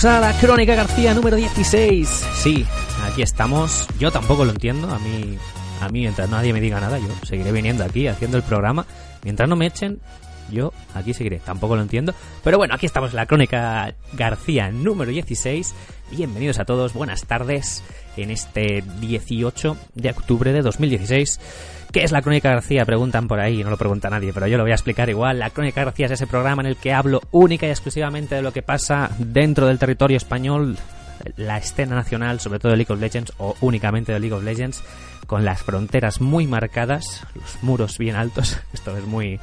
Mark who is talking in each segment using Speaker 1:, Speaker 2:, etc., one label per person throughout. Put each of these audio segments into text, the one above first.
Speaker 1: Bienvenidos a la Crónica García número 16. Sí, aquí estamos. Yo tampoco lo entiendo. A mí, a mí mientras nadie me diga nada, yo seguiré viniendo aquí haciendo el programa. Mientras no me echen, yo aquí seguiré. Tampoco lo entiendo. Pero bueno, aquí estamos la Crónica García número 16. Bienvenidos a todos. Buenas tardes en este 18 de octubre de 2016. ¿Qué es la Crónica García? Preguntan por ahí, no lo pregunta nadie, pero yo lo voy a explicar igual. La Crónica García es ese programa en el que hablo única y exclusivamente de lo que pasa dentro del territorio español, la escena nacional, sobre todo de League of Legends o únicamente de League of Legends, con las fronteras muy marcadas, los muros bien altos. Esto es muy,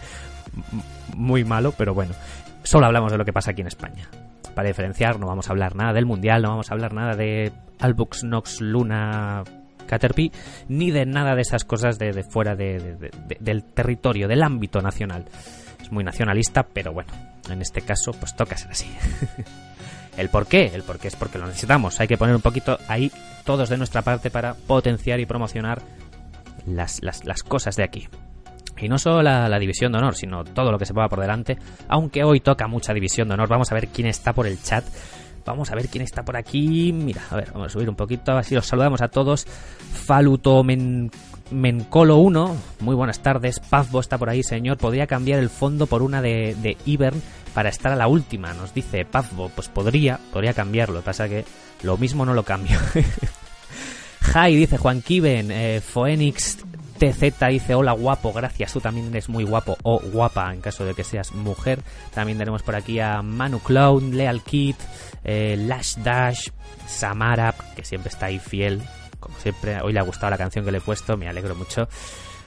Speaker 1: muy malo, pero bueno, solo hablamos de lo que pasa aquí en España. Para diferenciar, no vamos a hablar nada del Mundial, no vamos a hablar nada de Albux Nox Luna Caterpie, ni de nada de esas cosas de, fuera de, de, del territorio, del ámbito nacional. Es muy nacionalista, pero bueno, en este caso pues toca ser así. ¿El por qué? El por qué es porque lo necesitamos. Hay que poner un poquito ahí todos de nuestra parte para potenciar y promocionar las, cosas de aquí. Y no solo la, la, división de honor, sino todo lo que se ponga por delante. Aunque hoy toca mucha división de honor. Vamos a ver quién está por el chat. Vamos a ver quién está por aquí. Mira, a ver, vamos a subir un poquito, así los saludamos a todos. Faluto Men Mencolo 1, muy buenas tardes. Pazbo está por ahí, señor. Podría cambiar el fondo por una de, de Ivern para estar a la última, nos dice Pazbo. Pues podría, podría cambiarlo. Pasa que lo mismo no lo cambio. Jai dice Juan Kiven, eh, Phoenix TZ dice hola guapo, gracias, tú también eres muy guapo o guapa en caso de que seas mujer. También tenemos por aquí a Manu Clown, Leal Kid, eh, Lash Dash, Samara, que siempre está ahí fiel, como siempre. Hoy le ha gustado la canción que le he puesto, me alegro mucho.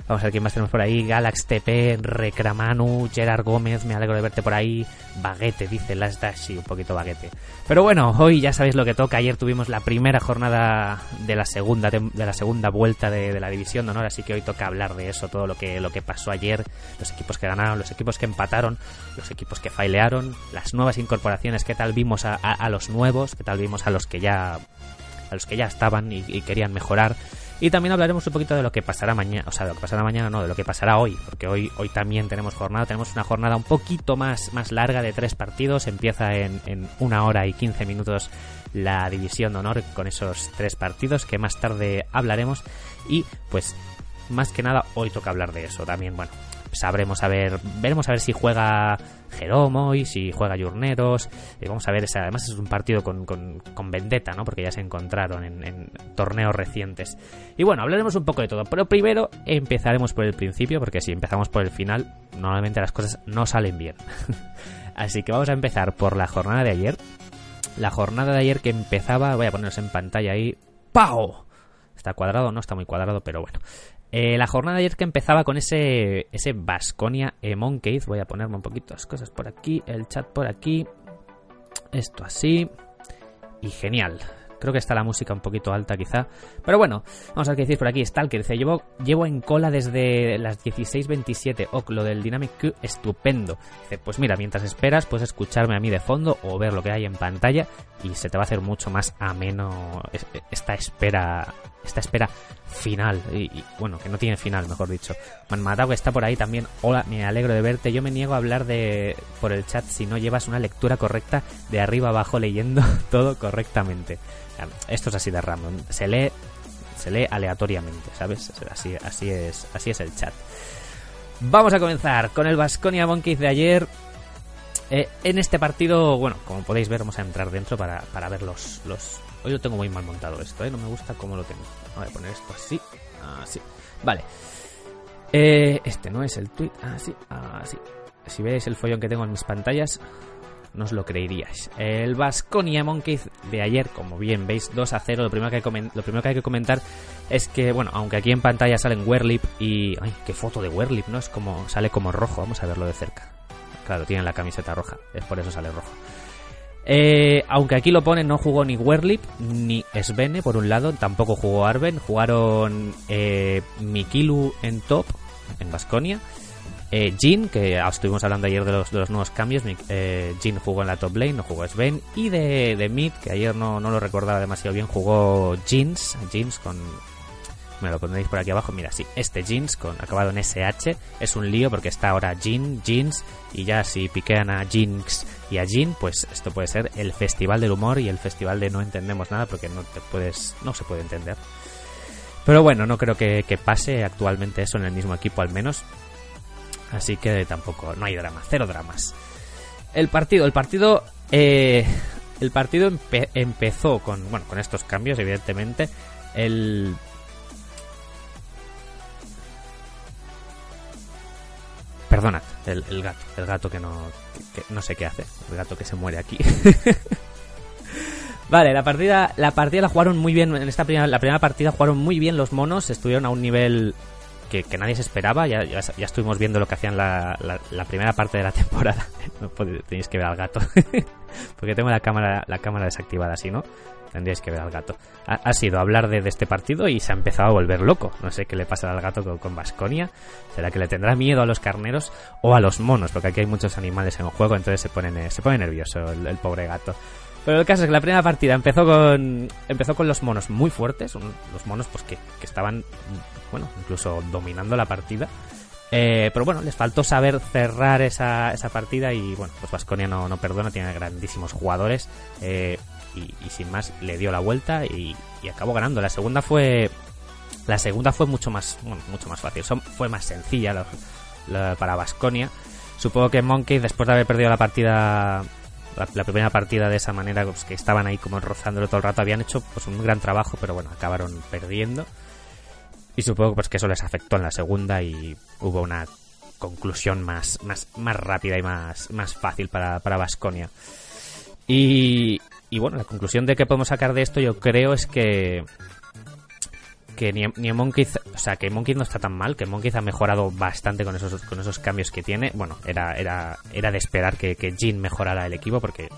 Speaker 1: Vamos a ver quién más tenemos por ahí. Galax TP, Recramanu, Gerard Gómez, me alegro de verte por ahí. Baguete, dice Last Dash, sí, un poquito baguete. Pero bueno, hoy ya sabéis lo que toca. Ayer tuvimos la primera jornada de la segunda de la segunda vuelta de, la división de honor, así que hoy toca hablar de eso, todo lo que, lo que pasó ayer, los equipos que ganaron, los equipos que empataron, los equipos que failearon, las nuevas incorporaciones, qué tal vimos a, a, los nuevos, qué tal vimos a los que ya a los que ya estaban y querían mejorar. Y también hablaremos un poquito de lo que pasará mañana, o sea, de lo que pasará mañana, no, de lo que pasará hoy, porque hoy, hoy también tenemos jornada, tenemos una jornada un poquito más, más larga de tres partidos, empieza en, en una hora y quince minutos la división de honor con esos tres partidos que más tarde hablaremos. Y pues más que nada hoy toca hablar de eso también, bueno, sabremos a ver, veremos a ver si juega Jeromo y si juega Yurneros. Y vamos a ver, además es un partido con, con, vendetta, ¿no? Porque ya se encontraron en, en, torneos recientes. Y bueno, hablaremos un poco de todo. Pero primero empezaremos por el principio, porque si empezamos por el final, normalmente las cosas no salen bien. Así que vamos a empezar por la jornada de ayer. La jornada de ayer que empezaba, voy a poneros en pantalla ahí. ¡Pau! Está cuadrado, no está muy cuadrado, pero bueno. Eh, la jornada ayer que empezaba con ese ese Basconia eh. Voy a ponerme un poquito las cosas por aquí, el chat por aquí. Esto así. Y genial. Creo que está la música un poquito alta quizá. Pero bueno, vamos a ver qué decís por aquí. Stalker dice, llevo, llevo en cola desde las 16.27. Oh, lo del Dynamic Q, estupendo. Dice, pues mira, mientras esperas puedes escucharme a mí de fondo o ver lo que hay en pantalla y se te va a hacer mucho más ameno esta espera esta espera final. Y, bueno, que no tiene final, mejor dicho. Manmatao que está por ahí también. Hola, me alegro de verte. Yo me niego a hablar de por el chat si no llevas una lectura correcta de arriba abajo leyendo todo correctamente. Esto es así de random. Se lee se lee aleatoriamente, ¿sabes? Así, así es, así es el chat. Vamos a comenzar con el Vasconia Monkeys de ayer. Eh, en este partido, bueno, como podéis ver, vamos a entrar dentro para, para ver los, los, Hoy lo tengo muy mal montado esto, ¿eh? No me gusta cómo lo tengo. Voy a poner esto así. Así. Vale. Eh, este no es el tweet. Así. Así. Si veis el follón que tengo en mis pantallas, no os lo creeríais. El Vasconia Monkeys de ayer, como bien veis, 2 a 0. Lo primero, que hay que lo primero que hay que comentar es que, bueno, aunque aquí en pantalla salen Werlip y. ¡Ay, qué foto de Werlip! ¿No? Es como. Sale como rojo. Vamos a verlo de cerca. Claro, tiene la camiseta roja. Es por eso sale rojo. Eh, aunque aquí lo pone, no jugó ni Werlip ni Svene, por un lado, tampoco jugó Arben. Jugaron eh, Mikilu en top, en Basconia. Eh, Jin, que estuvimos hablando ayer de los, de los nuevos cambios. Eh, Jin jugó en la top lane, no jugó Sven. Y de, de mid, que ayer no, no lo recordaba demasiado bien, jugó Jeans, Jeans con me lo pondréis por aquí abajo. Mira, sí, este jeans con acabado en SH es un lío porque está ahora jean, jeans y ya si piquean a Jinx y a Jean, pues esto puede ser el festival del humor y el festival de no entendemos nada porque no te puedes, no se puede entender. Pero bueno, no creo que, pase actualmente eso en el mismo equipo al menos. Así que tampoco, no hay drama, cero dramas. El partido, el partido, eh, el partido empezó con, bueno, con estos cambios, evidentemente. El Perdonad, el, gato, el gato que no, no sé qué hace, el gato que se muere aquí. vale, la partida, la partida la jugaron muy bien, en esta primera, la primera partida jugaron muy bien los monos, estuvieron a un nivel que, nadie se esperaba, ya, ya, estuvimos viendo lo que hacían la, la, primera parte de la temporada. tenéis que ver al gato, porque tengo la cámara, la cámara desactivada, así, ¿no? Tendríais que ver al gato. Ha, sido hablar de, este partido y se ha empezado a volver loco. No sé qué le pasa al gato con Vasconia. ¿Será que le tendrá miedo a los carneros o a los monos? Porque aquí hay muchos animales en juego, entonces se pone, se pone nervioso el, pobre gato. Pero el caso es que la primera partida empezó con empezó con los monos muy fuertes, los monos pues que, estaban, bueno, incluso dominando la partida. Eh, pero bueno, les faltó saber cerrar esa, esa partida y bueno, pues Vasconia no, no perdona, tiene grandísimos jugadores. Eh, y, sin más le dio la vuelta y, acabó ganando. La segunda fue la segunda fue mucho más mucho más fácil, fue más sencilla para Vasconia. Supongo que Monkey después de haber perdido la partida la, primera partida de esa manera pues, que estaban ahí como rozándolo todo el rato habían hecho pues un gran trabajo pero bueno acabaron perdiendo y supongo pues que eso les afectó en la segunda y hubo una conclusión más más, más rápida y más más fácil para para Vasconia y, y bueno, la conclusión de que podemos sacar de esto yo creo es que que ni, ni Monkey, o sea, que Monkey no está tan mal, que Monkey ha mejorado bastante con esos con esos cambios que tiene. Bueno, era era era de esperar que, que Jin mejorara el equipo porque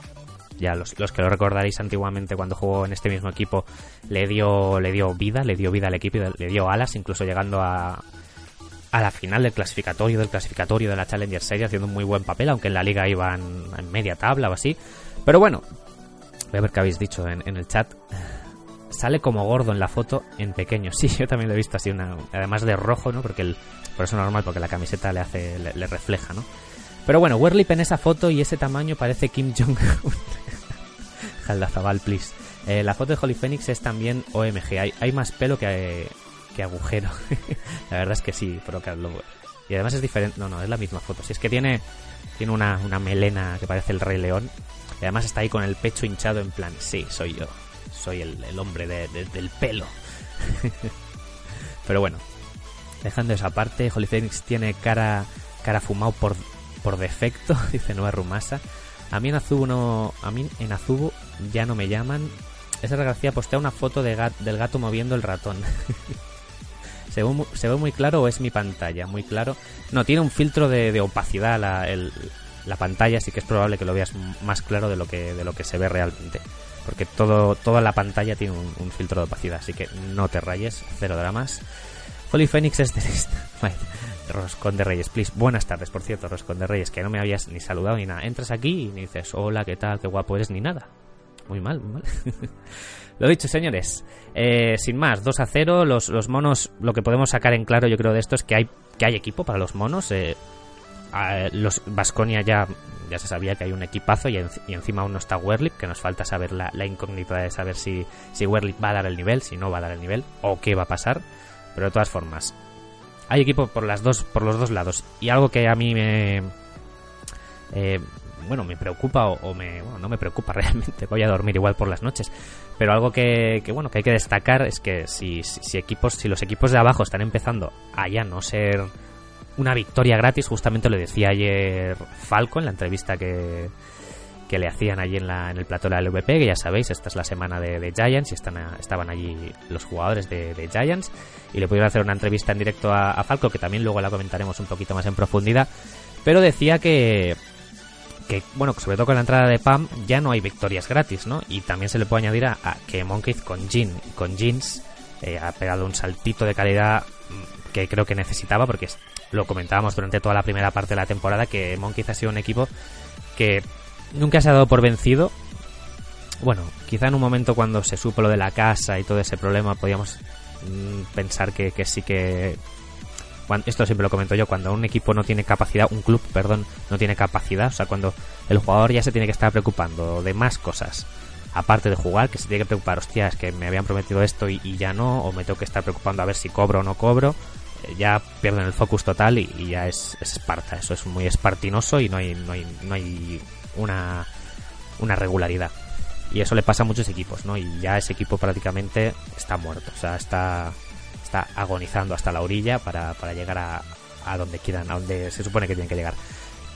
Speaker 1: ya los, los, que lo recordaréis antiguamente cuando jugó en este mismo equipo le dio le dio vida, le dio vida al equipo, le dio alas, incluso llegando a a la final del clasificatorio del clasificatorio de la Challenger Series haciendo un muy buen papel, aunque en la liga iban en media tabla o así. Pero bueno, Voy a ver qué habéis dicho en, el chat. Sale como gordo en la foto en pequeño. Sí, yo también lo he visto así, una, además de rojo, ¿no? Porque el, por eso normal, porque la camiseta le hace, le, refleja, ¿no? Pero bueno, Werlip en esa foto y ese tamaño parece Kim Jong-un. Jaldazabal, please. Eh, la foto de Holy Phoenix es también OMG. Hay, hay más pelo que, que agujero. la verdad es que sí, pero luego. Y además es diferente. No, no, es la misma foto. Si es que tiene, tiene una, una melena que parece el Rey León. Y además está ahí con el pecho hinchado en plan, sí, soy yo. Soy el, hombre del pelo. Pero bueno, dejando esa parte, Holy Phoenix tiene cara, cara fumado por, por defecto, dice Nueva Rumasa. A mí en Azubu no, a mí en Azubu ya no me llaman. Esa desgracia postea una foto de del gato moviendo el ratón. ¿Se ve, ¿Se ve, muy claro o es mi pantalla? Muy claro. No, tiene un filtro de, de opacidad la, el, la pantalla, así que es probable que lo veas más claro de lo que, de lo que se ve realmente. porque todo, toda la pantalla tiene un, filtro de opacidad, así que no te rayes, cero dramas. Holy Phoenix es de vale. Roscón de Reyes, please. Buenas tardes, por cierto, Roscón de Reyes, que no me habías ni saludado ni nada. Entras aquí y dices, hola, ¿qué tal? ¿Qué guapo eres? Ni nada. Muy mal, muy mal. lo dicho, señores. Eh, sin más, 2 a 0. Los, los, monos, lo que podemos sacar en claro, yo creo, de esto es que hay, que hay equipo para los monos. Eh, los Vasconia ya, ya se sabía que hay un equipazo y, encima aún no está Werlip, que nos falta saber la, incógnita de saber si, si Werlip va a dar el nivel, si no va a dar el nivel, o qué va a pasar. Pero de todas formas, hay equipo por las dos, por los dos lados. Y algo que a mí me eh, bueno, me preocupa o, me, bueno, no me preocupa realmente, voy a dormir igual por las noches, pero algo que, bueno, que hay que destacar es que si, si, equipos, si los equipos de abajo están empezando a ya no ser una victoria gratis, justamente lo decía ayer Falco en la entrevista que, que le hacían allí en, la, en el plató de la que ya sabéis, esta es la semana de, Giants y están estaban allí los jugadores de, Giants y le pudieron hacer una entrevista en directo a, Falco, que también luego la comentaremos un poquito más en profundidad, pero decía que, que, bueno, sobre todo con la entrada de Pam ya no hay victorias gratis, ¿no? Y también se le puede añadir a, que Monkey con Jean, con Jeans eh, ha pegado un saltito de calidad mm, que creo que necesitaba porque lo comentábamos durante toda la primera parte de la temporada que Monkey ha sido un equipo que nunca se ha dado por vencido. Bueno, quizá en un momento cuando se supo lo de la casa y todo ese problema podíamos mm, pensar que, sí que... esto siempre lo comento yo, cuando un equipo no tiene capacidad, un club, perdón, no tiene capacidad, o sea, cuando el jugador ya se tiene que estar preocupando de más cosas, aparte de jugar, que se tiene que preocupar, hostia, es que me habían prometido esto y, ya no, o me tengo que estar preocupando a ver si cobro o no cobro, ya pierden el focus total y, ya es, es, Esparta, eso es muy espartinoso y no hay, no hay, no hay una, una regularidad. Y eso le pasa a muchos equipos, ¿no? Y ya ese equipo prácticamente está muerto, o sea, está, está agonizando hasta la orilla para, para llegar a, a donde quieran, a donde se supone que tienen que llegar.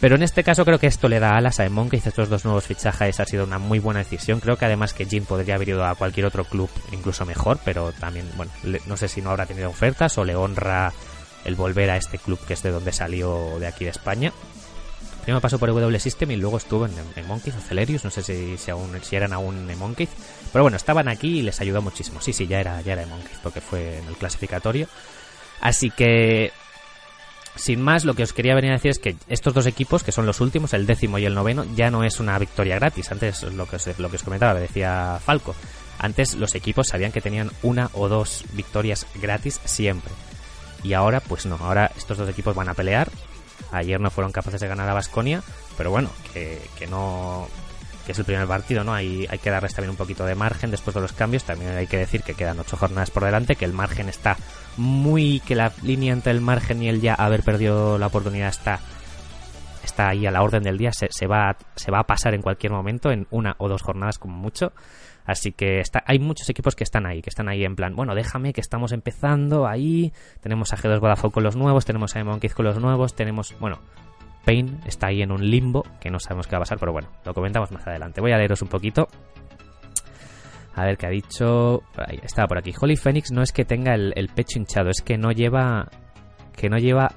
Speaker 1: Pero en este caso creo que esto le da alas a Emon, estos dos nuevos fichajes, ha sido una muy buena decisión. Creo que además que Jim podría haber ido a cualquier otro club incluso mejor, pero también, bueno, no sé si no habrá tenido ofertas o le honra el volver a este club que es de donde salió de aquí de España. Primero pasó por W System y luego estuvo en, en o Celerius, no sé si, si, aún, si eran aún en Monkeys. Pero bueno, estaban aquí y les ayudó muchísimo. Sí, sí, ya era, ya era Monkeys porque fue en el clasificatorio. Así que, sin más, lo que os quería venir a decir es que estos dos equipos, que son los últimos, el décimo y el noveno, ya no es una victoria gratis. Antes, lo que os, que comentaba, decía Falco. Antes los equipos sabían que tenían una o dos victorias gratis siempre. Y ahora, pues no, ahora estos dos equipos van a pelear Ayer no fueron capaces de ganar a Basconia, pero bueno, que, no que es el primer partido, ¿no? Hay, hay que darles también un poquito de margen después de los cambios. También hay que decir que quedan ocho jornadas por delante, que el margen está muy, que la línea entre el margen y el ya haber perdido la oportunidad está está ahí a la orden del día, se, va, se va a pasar en cualquier momento, en una o dos jornadas como mucho. Así que hay muchos equipos que están ahí, que están ahí en plan, bueno, déjame que estamos empezando ahí. Tenemos a G2 Vodafone con los nuevos, tenemos a Monkeys con los nuevos, tenemos, bueno, Pain está ahí en un limbo que no sabemos qué va a pasar, pero bueno, lo comentamos más adelante. Voy a leeros un poquito. A ver qué ha dicho. Ahí, estaba por aquí. Holy Phoenix no es que tenga el, pecho hinchado, es que no lleva. Que no lleva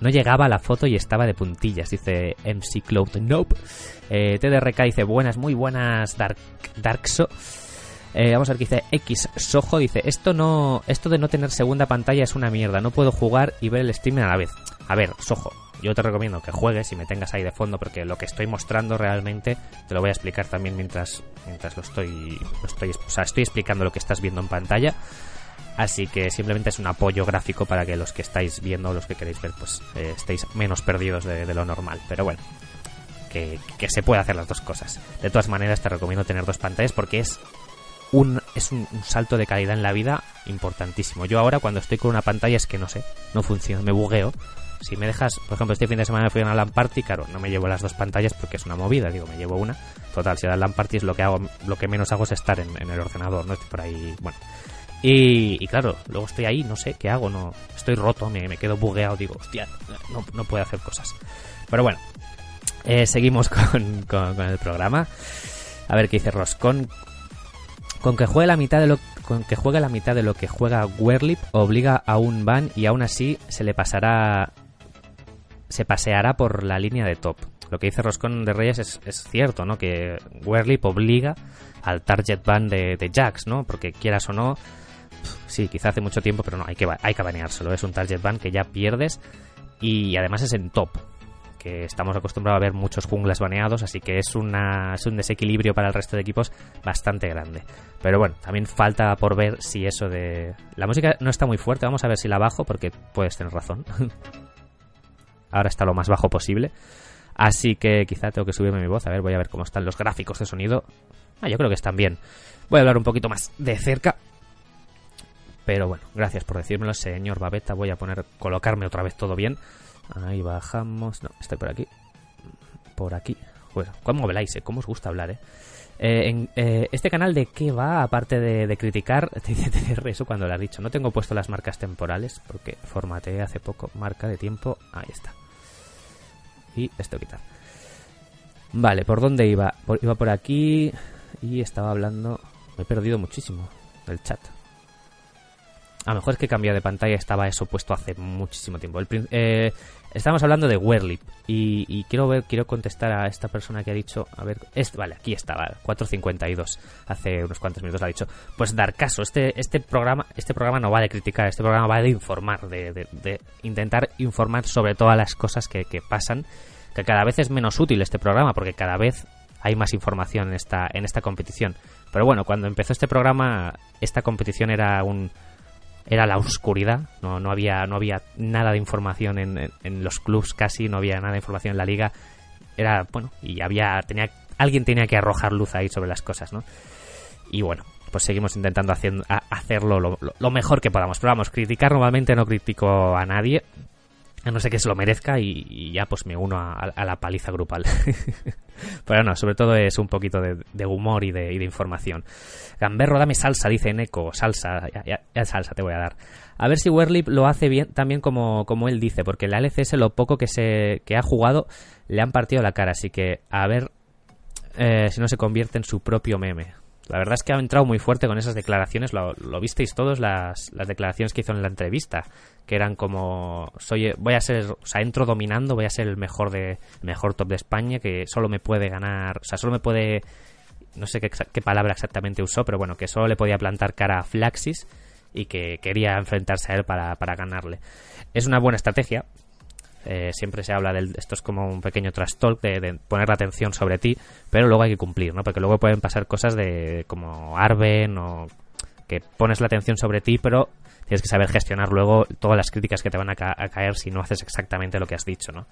Speaker 1: no llegaba a la foto y estaba de puntillas, dice MC Cloud. Nope. Eh, TDRK dice buenas, muy buenas, Dark, Darkso. Eh, vamos a ver qué dice X Sojo. Dice: esto, no, esto de no tener segunda pantalla es una mierda. No puedo jugar y ver el streaming a la vez. A ver, Sojo, yo te recomiendo que juegues y me tengas ahí de fondo porque lo que estoy mostrando realmente te lo voy a explicar también mientras, mientras lo estoy, lo estoy, o sea, estoy explicando lo que estás viendo en pantalla. Así que simplemente es un apoyo gráfico para que los que estáis viendo, los que queréis ver, pues eh, estéis menos perdidos de, lo normal. Pero bueno, que, se puede hacer las dos cosas. De todas maneras, te recomiendo tener dos pantallas porque es un, es un, salto de calidad en la vida importantísimo. Yo ahora cuando estoy con una pantalla es que no sé, no funciona, me bugueo. Si me dejas, por ejemplo, este fin de semana fui a una LAN party, claro, no me llevo las dos pantallas porque es una movida, digo, me llevo una. Total, si la LAN party es lo que hago, lo que menos hago es estar en, el ordenador, no estoy por ahí, bueno. Y, claro, luego estoy ahí, no sé qué hago, no estoy roto, me, quedo bugueado, digo, hostia, no, no puedo hacer cosas. Pero bueno, eh, seguimos con, con, el programa. A ver qué dice Ross. Con, que juegue la mitad de lo con que juegue la mitad de lo que juega Werlip obliga a un ban y aún así se le pasará se paseará por la línea de top. Lo que dice Roscon de Reyes es, es cierto, ¿no? Que Werlip obliga al target ban de, de Jax, ¿no? Porque quieras o no, sí, quizá hace mucho tiempo, pero no, hay que, hay que baneárselo. Es un target ban que ya pierdes y además es en top que estamos acostumbrados a ver muchos junglas baneados, así que es, una, es un desequilibrio para el resto de equipos bastante grande. Pero bueno, también falta por ver si eso de... La música no está muy fuerte, vamos a ver si la bajo porque puedes tener razón. Ahora está lo más bajo posible. Así que quizá tengo que subirme mi voz, a ver, voy a ver cómo están los gráficos de sonido. Ah, yo creo que están bien. Voy a hablar un poquito más de cerca. Pero bueno, gracias por decírmelo, señor Babeta. Voy a poner, colocarme otra vez todo bien. Ahí bajamos. No, estoy por aquí. Por aquí. ¿Cómo habláis? Eh? ¿Cómo os gusta hablar, eh? eh en, eh, este canal de qué va, aparte de, de criticar, te dice eso cuando lo has dicho. No tengo puesto las marcas temporales porque formateé hace poco marca de tiempo. Ahí está. Y esto quitar. Vale, ¿por dónde iba? iba por aquí y estaba hablando... Me he perdido muchísimo del chat. A lo mejor es que cambié de pantalla, estaba eso puesto hace muchísimo tiempo. El, eh, Estamos hablando de Werlip y, quiero ver, quiero contestar a esta persona que ha dicho, a ver, este, vale, aquí estaba, 452, hace unos cuantos minutos ha dicho, pues dar caso, este, este programa, este programa no va de criticar, este programa va de informar, de, intentar informar sobre todas las cosas que, que, pasan, que cada vez es menos útil este programa porque cada vez hay más información en esta, en esta competición. Pero bueno, cuando empezó este programa, esta competición era un era la oscuridad, no, no, había, no había nada de información en, en, los clubs casi, no había nada de información en la liga. Era, bueno, y había, tenía, alguien tenía que arrojar luz ahí sobre las cosas, ¿no? Y bueno, pues seguimos intentando hacerlo lo, lo, mejor que podamos. Pero vamos, criticar normalmente no critico a nadie, no sé que se lo merezca y, ya pues me uno a, la paliza grupal. Pero no, sobre todo es un poquito de, humor y de, información. Gamberro, dame salsa, dice Neko. Salsa, ya, salsa te voy a dar. A ver si Werlip lo hace bien también como, como él dice, porque la LCS lo poco que, se, que ha jugado le han partido la cara, así que a ver eh, si no se convierte en su propio meme. La verdad es que ha entrado muy fuerte con esas declaraciones, lo, visteis todos, las, las, declaraciones que hizo en la entrevista, que eran como, soy, voy a ser, o sea, entro dominando, voy a ser el mejor de mejor top de España, que solo me puede ganar, o sea, solo me puede, no sé qué, palabra exactamente usó, pero bueno, que solo le podía plantar cara a Flaxis y que quería enfrentarse a él para, para ganarle. Es una buena estrategia, eh, siempre se habla de esto es como un pequeño trash talk de, poner la atención sobre ti, pero luego hay que cumplir, ¿no? Porque luego pueden pasar cosas de como Arben o que pones la atención sobre ti, pero tienes que saber gestionar luego todas las críticas que te van a, caer si no haces exactamente lo que has dicho, ¿no?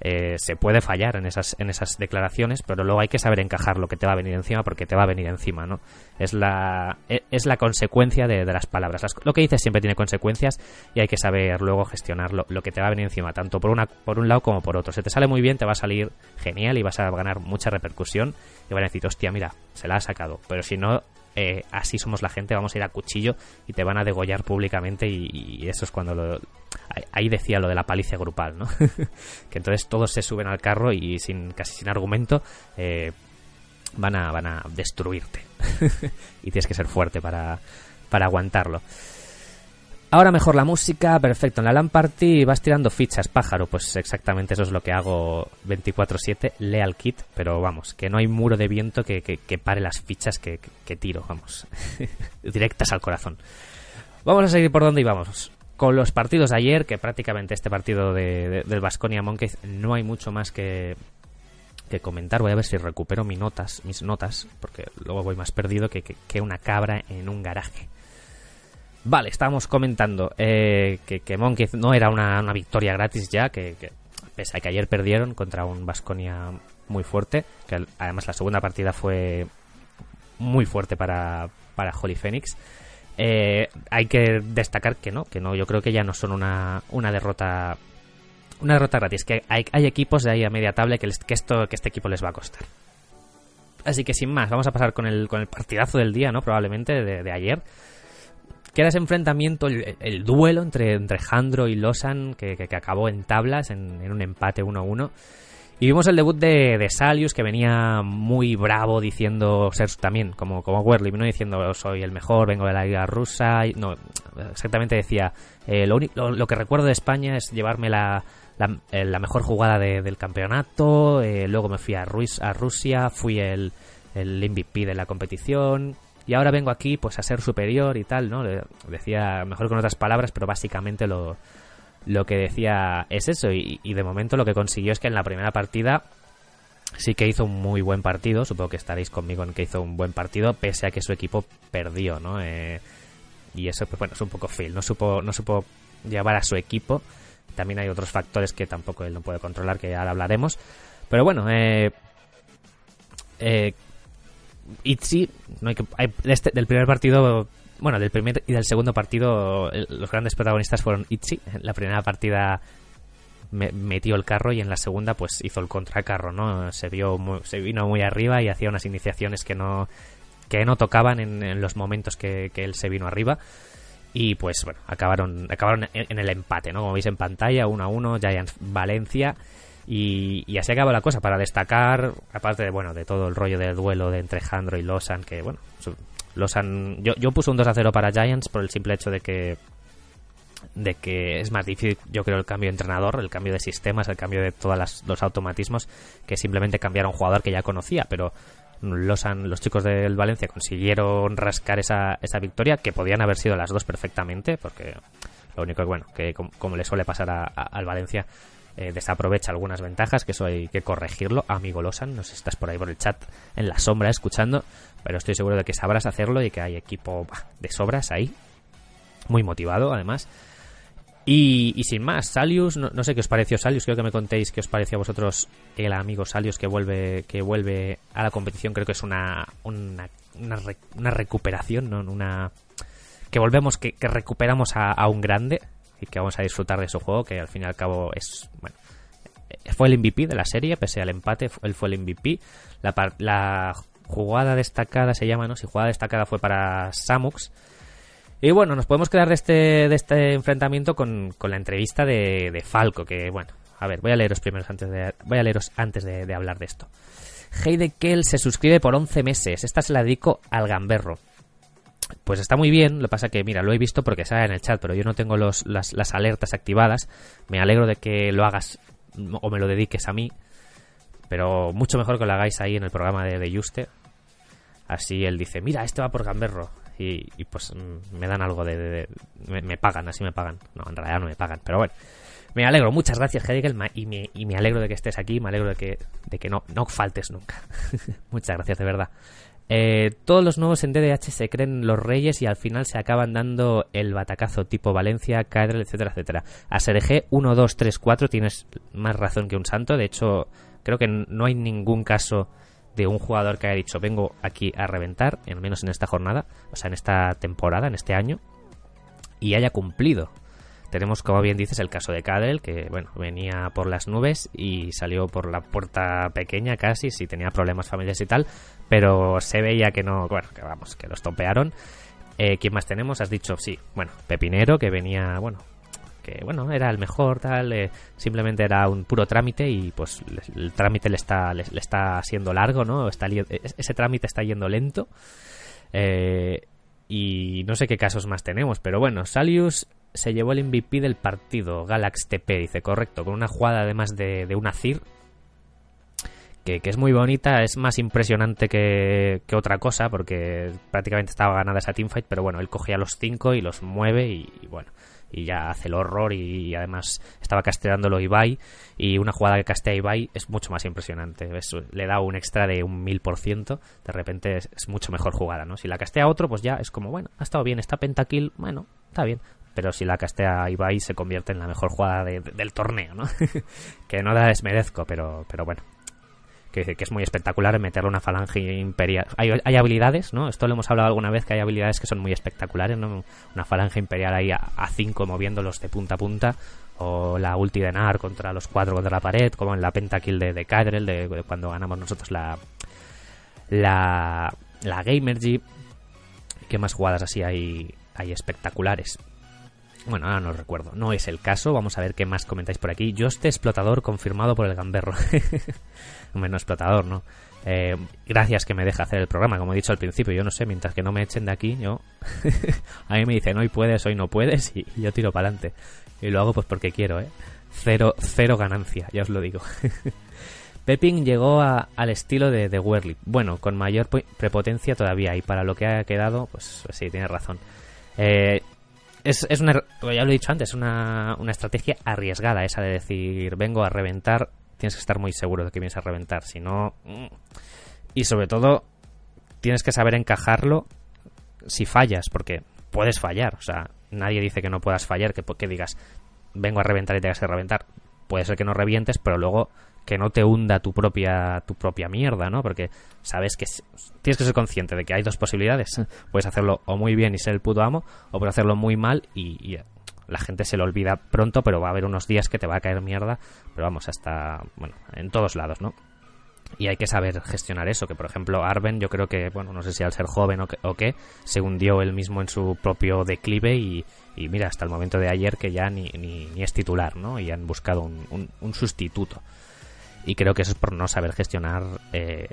Speaker 1: Eh, se puede fallar en esas, en esas declaraciones, pero luego hay que saber encajar lo que te va a venir encima porque te va a venir encima, ¿no? Es la, e, es la consecuencia de, las palabras. lo que dices siempre tiene consecuencias y hay que saber luego gestionar lo, lo, que te va a venir encima, tanto por, una, por un lado como por otro. Si te sale muy bien, te va a salir genial y vas a ganar mucha repercusión y van a decir, hostia, mira, se la ha sacado. Pero si no, eh, así somos la gente, vamos a ir a cuchillo y te van a degollar públicamente y, eso es cuando lo, ahí decía lo de la palicia grupal, ¿no? que entonces todos se suben al carro y sin casi sin argumento eh, van a van a destruirte y tienes que ser fuerte para para aguantarlo. Ahora mejor la música, perfecto. En la LAN Party vas tirando fichas, pájaro. Pues exactamente eso es lo que hago 24-7, lea el kit, pero vamos, que no hay muro de viento que, pare las fichas que, tiro, vamos. Directas al corazón. Vamos a seguir por donde íbamos. Con los partidos de ayer, que prácticamente este partido de, del Basconia Monkeys no hay mucho más que, que comentar. Voy a ver si recupero mis notas, mis notas, porque luego voy más perdido que, que una cabra en un garaje. Vale, estábamos comentando eh, que, que Monkey no era una, victoria gratis ya, que, pese a que ayer perdieron contra un Vasconia muy fuerte, que además la segunda partida fue muy fuerte para, para Holy Phoenix. Eh, hay que destacar que no, que no, yo creo que ya no son una, una derrota una derrota gratis, que hay, hay equipos de ahí a media tabla que, que, esto, que este equipo les va a costar. Así que sin más, vamos a pasar con el, con el partidazo del día, ¿no? Probablemente de ayer que era ese enfrentamiento, el, duelo entre, entre Jandro y Losan, que, que, acabó en tablas, en, un empate 1-1. Y vimos el debut de, de, Salius, que venía muy bravo diciendo ser también, como, como Werley, vino diciendo soy el mejor, vengo de la liga rusa. No, exactamente decía, eh, lo, lo, que recuerdo de España es llevarme la, la, eh, mejor jugada del campeonato, eh, luego me fui a, Ruiz, a Rusia, fui el el MVP de la competición. Y ahora vengo aquí pues a ser superior y tal, ¿no? Decía mejor con otras palabras, pero básicamente lo, lo que decía es eso. Y, de momento lo que consiguió es que en la primera partida sí que hizo un muy buen partido. Supongo que estaréis conmigo en que hizo un buen partido, pese a que su equipo perdió, ¿no? Eh, y eso, pues bueno, es un poco fail. No supo, no supo llevar a su equipo. También hay otros factores que tampoco él no puede controlar, que ahora hablaremos. Pero bueno, eh, eh, Itzy, no hay que, este, del primer partido, bueno, del primer y del segundo partido, los grandes protagonistas fueron Itzy. En la primera partida metió el carro y en la segunda pues hizo el contracarro, ¿no? Se vio se vino muy arriba y hacía unas iniciaciones que no que no tocaban en, los momentos que, él se vino arriba y pues bueno, acabaron acabaron en, el empate, ¿no? Como veis en pantalla, 1 a 1, Giants Valencia y, y, así acaba la cosa para destacar, aparte de bueno, de todo el rollo del duelo de entre Jandro y Losan, que bueno, Losan yo, yo puse un 2 a 0 para Giants por el simple hecho de que de que es más difícil, yo creo, el cambio de entrenador, el cambio de sistemas, el cambio de todos los automatismos, que simplemente cambiar a un jugador que ya conocía, pero los, los chicos del Valencia consiguieron rascar esa, esa victoria, que podían haber sido las dos perfectamente, porque lo único es bueno, que como, le suele pasar al Valencia, eh, desaprovecha algunas ventajas, que eso hay que corregirlo. Amigo Losan, no sé si estás por ahí por el chat en la sombra escuchando, pero estoy seguro de que sabrás hacerlo y que hay equipo de sobras ahí, muy motivado además. Y, sin más, Salius, no, sé qué os pareció Salius, creo que me contéis qué os pareció a vosotros el amigo Salius que vuelve, que vuelve a la competición, creo que es una, una, una, recuperación, ¿no? Una, que volvemos, que, recuperamos a, un grande y que vamos a disfrutar de su juego, que al fin y al cabo es, bueno, fue el MVP de la serie, pese al empate, él fue el MVP. La, jugada destacada se llama, ¿no? Si jugada destacada fue para Samux, y bueno, nos podemos quedar de este, de este enfrentamiento con, la entrevista de, Falco, que bueno, a ver, voy a leeros primero antes de, voy a leeros antes de, hablar de esto. Heide Kell se suscribe por 11 meses. Esta se la dedico al gamberro. Pues está muy bien, lo que pasa que, mira, lo he visto porque sale en el chat, pero yo no tengo los, las, las alertas activadas. Me alegro de que lo hagas o me lo dediques a mí, pero mucho mejor que lo hagáis ahí en el programa de, de Juste. Así él dice, mira, este va por gamberro y, pues mm, me dan algo de... me, pagan, así me pagan. No, en realidad no me pagan, pero bueno. Me alegro, muchas gracias, Hegel, y me, y me alegro de que estés aquí, me alegro de que, de que no, no faltes nunca. muchas gracias, de verdad. Eh, todos los nuevos en DDH se creen los reyes y al final se acaban dando el batacazo tipo Valencia, Cadrel, etcétera, etcétera. A SRG 1, 2, 3, 4 tienes más razón que un santo. De hecho, creo que no hay ningún caso de un jugador que haya dicho vengo aquí a reventar, al menos en esta jornada, o sea, en esta temporada, en este año, y haya cumplido. Tenemos, como bien dices, el caso de Cadel, que bueno, venía por las nubes y salió por la puerta pequeña casi, si tenía problemas familiares y tal, pero se veía que no, bueno, que vamos, que los topearon. Eh, ¿Quién más tenemos? Has dicho, sí, bueno, Pepinero, que venía, bueno, que bueno, era el mejor, tal, eh, simplemente era un puro trámite y pues el trámite le está, le, está siendo largo, ¿no? Está, ese trámite está yendo lento. Eh, y no sé qué casos más tenemos, pero bueno, Salius se llevó el MVP del partido, Galax TP, dice, correcto, con una jugada además de, de una CIR, que, es muy bonita, es más impresionante que, otra cosa, porque prácticamente estaba ganada esa teamfight, pero bueno, él cogía los cinco y los mueve y bueno, y ya hace el horror y, además estaba casteándolo Ibai y una jugada que castea Ibai es mucho más impresionante le da un extra de un mil por ciento de repente es, mucho mejor jugada ¿no? si la castea otro pues ya es como bueno ha estado bien está pentakill bueno está bien pero si la castea Ibai se convierte en la mejor jugada del torneo ¿no? que no la desmerezco pero, pero bueno que, es muy espectacular meterle una falange imperial. Hay, habilidades, ¿no? Esto lo hemos hablado alguna vez, que hay habilidades que son muy espectaculares, ¿no? Una falange imperial ahí a 5 moviéndolos de punta a punta, o la ulti de Nar contra los cuatro contra la pared, como en la pentakill de, de de, cuando ganamos nosotros la, la, la Gamergy. ¿Qué más jugadas así hay, hay espectaculares? Bueno, ahora no recuerdo. No es el caso. Vamos a ver qué más comentáis por aquí. Yo este explotador confirmado por el gamberro. Hombre, no explotador, ¿no? Eh, gracias que me deja hacer el programa, como he dicho al principio. Yo no sé, mientras que no me echen de aquí, yo. a mí me dicen hoy puedes, hoy no puedes, y, yo tiro para adelante. Y lo hago pues porque quiero, ¿eh? Cero, cero ganancia, ya os lo digo. Pepin llegó al estilo de, de. Bueno, con mayor prepotencia todavía. Y para lo que ha quedado, pues sí, tiene razón. Eh, es, es una, ya lo he dicho antes, una, una estrategia arriesgada esa de decir, vengo a reventar. Tienes que estar muy seguro de que vienes a reventar. Si no. Mm. Y sobre todo, tienes que saber encajarlo si fallas, porque puedes fallar. O sea, nadie dice que no puedas fallar, que, que digas, vengo a reventar y tengas que reventar. Puede ser que no revientes, pero luego que no te hunda tu propia tu propia mierda, ¿no? Porque sabes que tienes que ser consciente de que hay dos posibilidades. Puedes hacerlo o muy bien y ser el puto amo, o puedes hacerlo muy mal y, la gente se lo olvida pronto, pero va a haber unos días que te va a caer mierda, pero vamos, hasta, bueno, en todos lados, ¿no? Y hay que saber gestionar eso, que por ejemplo Arben yo creo que, bueno, no sé si al ser joven o, qué, se hundió él mismo en su propio declive y, mira, hasta el momento de ayer que ya ni, ni, es titular, ¿no? Y han buscado un sustituto y creo que eso es por no saber gestionar eh,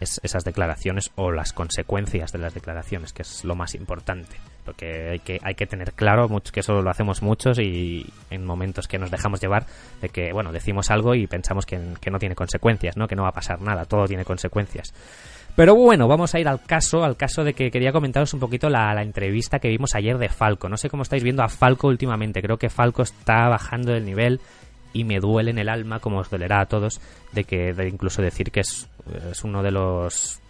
Speaker 1: esas declaraciones o las consecuencias de las declaraciones, que es lo más importante. Porque hay que, hay que tener claro que eso lo hacemos muchos y en momentos que nos dejamos llevar de que, bueno, decimos algo y pensamos que, no tiene consecuencias, ¿no? Que no va a pasar nada, todo tiene consecuencias. Pero bueno, vamos a ir al caso, al caso de que quería comentaros un poquito la, la, entrevista que vimos ayer de Falco. No sé cómo estáis viendo a Falco últimamente, creo que Falco está bajando el nivel, y me duele en el alma, como os dolerá a todos, de que de incluso decir que es, es uno de los,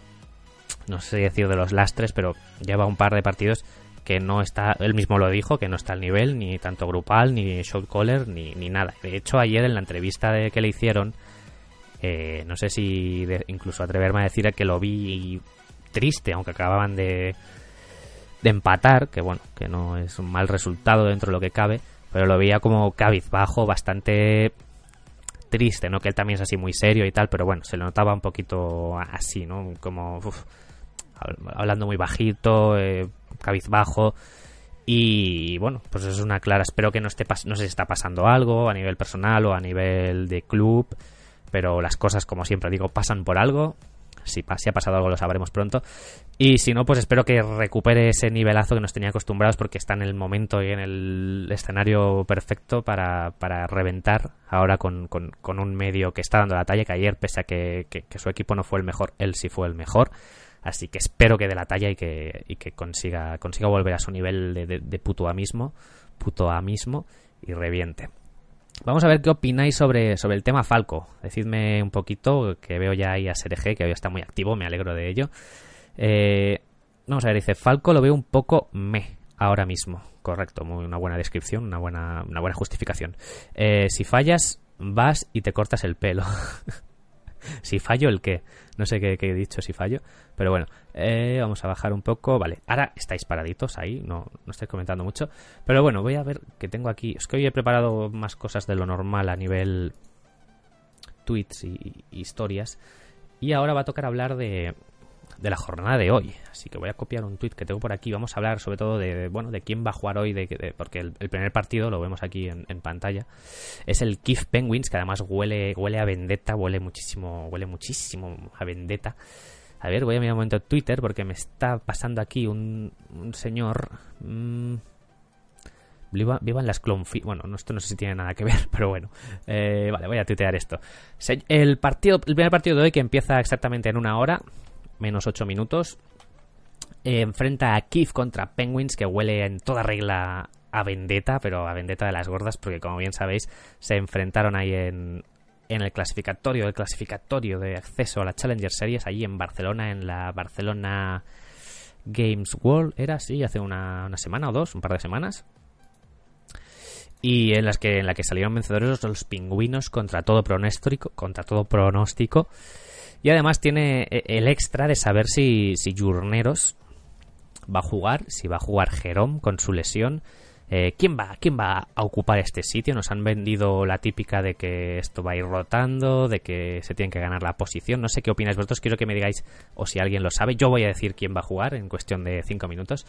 Speaker 1: no sé decir de los lastres, pero lleva un par de partidos que no está, él mismo lo dijo, que no está al nivel, ni tanto grupal, ni shot caller, ni, ni nada. De hecho, ayer en la entrevista de que le hicieron, eh, no sé si incluso atreverme a decir que lo vi triste, aunque acababan de, de empatar, que bueno, que no es un mal resultado dentro de lo que cabe, pero lo veía como cabizbajo, bastante triste, ¿no? Que él también es así muy serio y tal, pero bueno, se lo notaba un poquito así, ¿no? Como hablando muy bajito, eh, cabizbajo. Y bueno, pues es una clara. Espero que no esté no si está pasando algo a nivel personal o a nivel de club, pero las cosas, como siempre digo, pasan por algo si, ha pasado algo lo sabremos pronto. Y si no, pues espero que recupere ese nivelazo que nos tenía acostumbrados porque está en el momento y en el escenario perfecto para, reventar ahora con, un medio que está dando la talla, que ayer, pese a que, su equipo no fue el mejor, él sí fue el mejor. Así que espero que dé la talla y que, que consiga, consiga volver a su nivel de, de, de puto amismo, puto amismo y reviente. Vamos a ver qué opináis sobre, sobre el tema Falco. Decidme un poquito, que veo ya ahí a SRG, que hoy está muy activo, me alegro de ello. Eh, vamos a ver, dice, Falco lo veo un poco me ahora mismo. Correcto, muy, una buena descripción, una buena, una buena justificación. Eh, si fallas, vas y te cortas el pelo. si fallo, ¿el qué? No sé qué, he dicho si fallo, pero bueno, eh, vamos a bajar un poco. Vale, ahora estáis paraditos ahí, no, no estoy comentando mucho, pero bueno, voy a ver que tengo aquí. Es que hoy he preparado más cosas de lo normal a nivel tweets y historias, y ahora va a tocar hablar de, de la jornada de hoy. Así que voy a copiar un tweet que tengo por aquí. Vamos a hablar sobre todo de, bueno, de quién va a jugar hoy, de, porque el, primer partido, lo vemos aquí en, pantalla, es el Kif Penguins, que además huele, huele a vendetta, huele muchísimo, huele muchísimo a vendetta. A ver, voy a mirar un momento Twitter porque me está pasando aquí un, señor... Mmm, Viva, vivan las clonfi... Bueno, esto no sé si tiene nada que ver, pero bueno. Eh, vale, voy a tuitear esto. El, partido, el primer partido de hoy que empieza exactamente en una hora menos 8 minutos. Eh, enfrenta a Keith contra Penguins, que huele en toda regla a vendetta, pero a vendetta de las gordas, porque como bien sabéis, se enfrentaron ahí en, en el clasificatorio, el clasificatorio de acceso a la Challenger Series, allí en Barcelona, en la Barcelona Games World, era así, hace una, una semana o dos, un par de semanas. Y en las que en la que salieron vencedores los pingüinos contra todo pronóstico, contra todo pronóstico. Y además tiene eh, el extra de saber si, si Jurneros va a jugar, si va a jugar Jerome con su lesión. Eh, ¿quién, va, ¿Quién va a ocupar este sitio? Nos han vendido la típica de que esto va a ir rotando, de que se tiene que ganar la posición. No sé qué opináis vosotros, quiero que me digáis o si alguien lo sabe. Yo voy a decir quién va a jugar en cuestión de 5 minutos.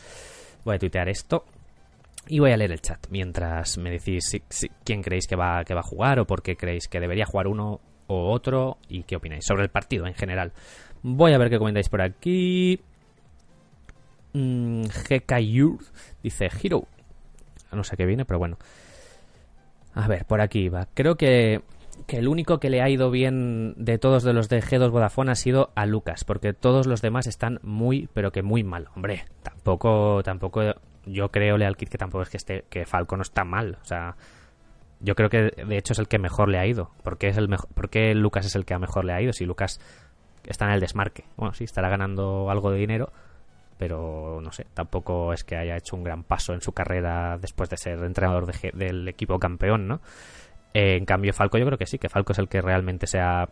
Speaker 1: Voy a tuitear esto. Y voy a leer el chat mientras me decís quién creéis que va, que va a jugar o por qué creéis que debería jugar uno o otro y qué opináis sobre el partido en general. Voy a ver qué comentáis por aquí. Mm, dice Hero. No sé qué viene, pero bueno. A ver, por aquí va. Creo que que el único que le ha ido bien de todos de los de G2 Vodafone ha sido a Lucas, porque todos los demás están muy, pero que muy mal. Hombre, tampoco, tampoco, yo creo, Leal Kit, que tampoco es que esté, que Falco no está mal. O sea, yo creo que de hecho es el que mejor le ha ido. porque es el mejor, porque Lucas es el que a mejor le ha ido? Si Lucas está en el desmarque. Bueno, sí, estará ganando algo de dinero, pero no sé, tampoco es que haya hecho un gran paso en su carrera después de ser entrenador del equipo campeón, ¿no? Eh, en cambio, Falco yo creo que sí, que Falco es el que realmente sea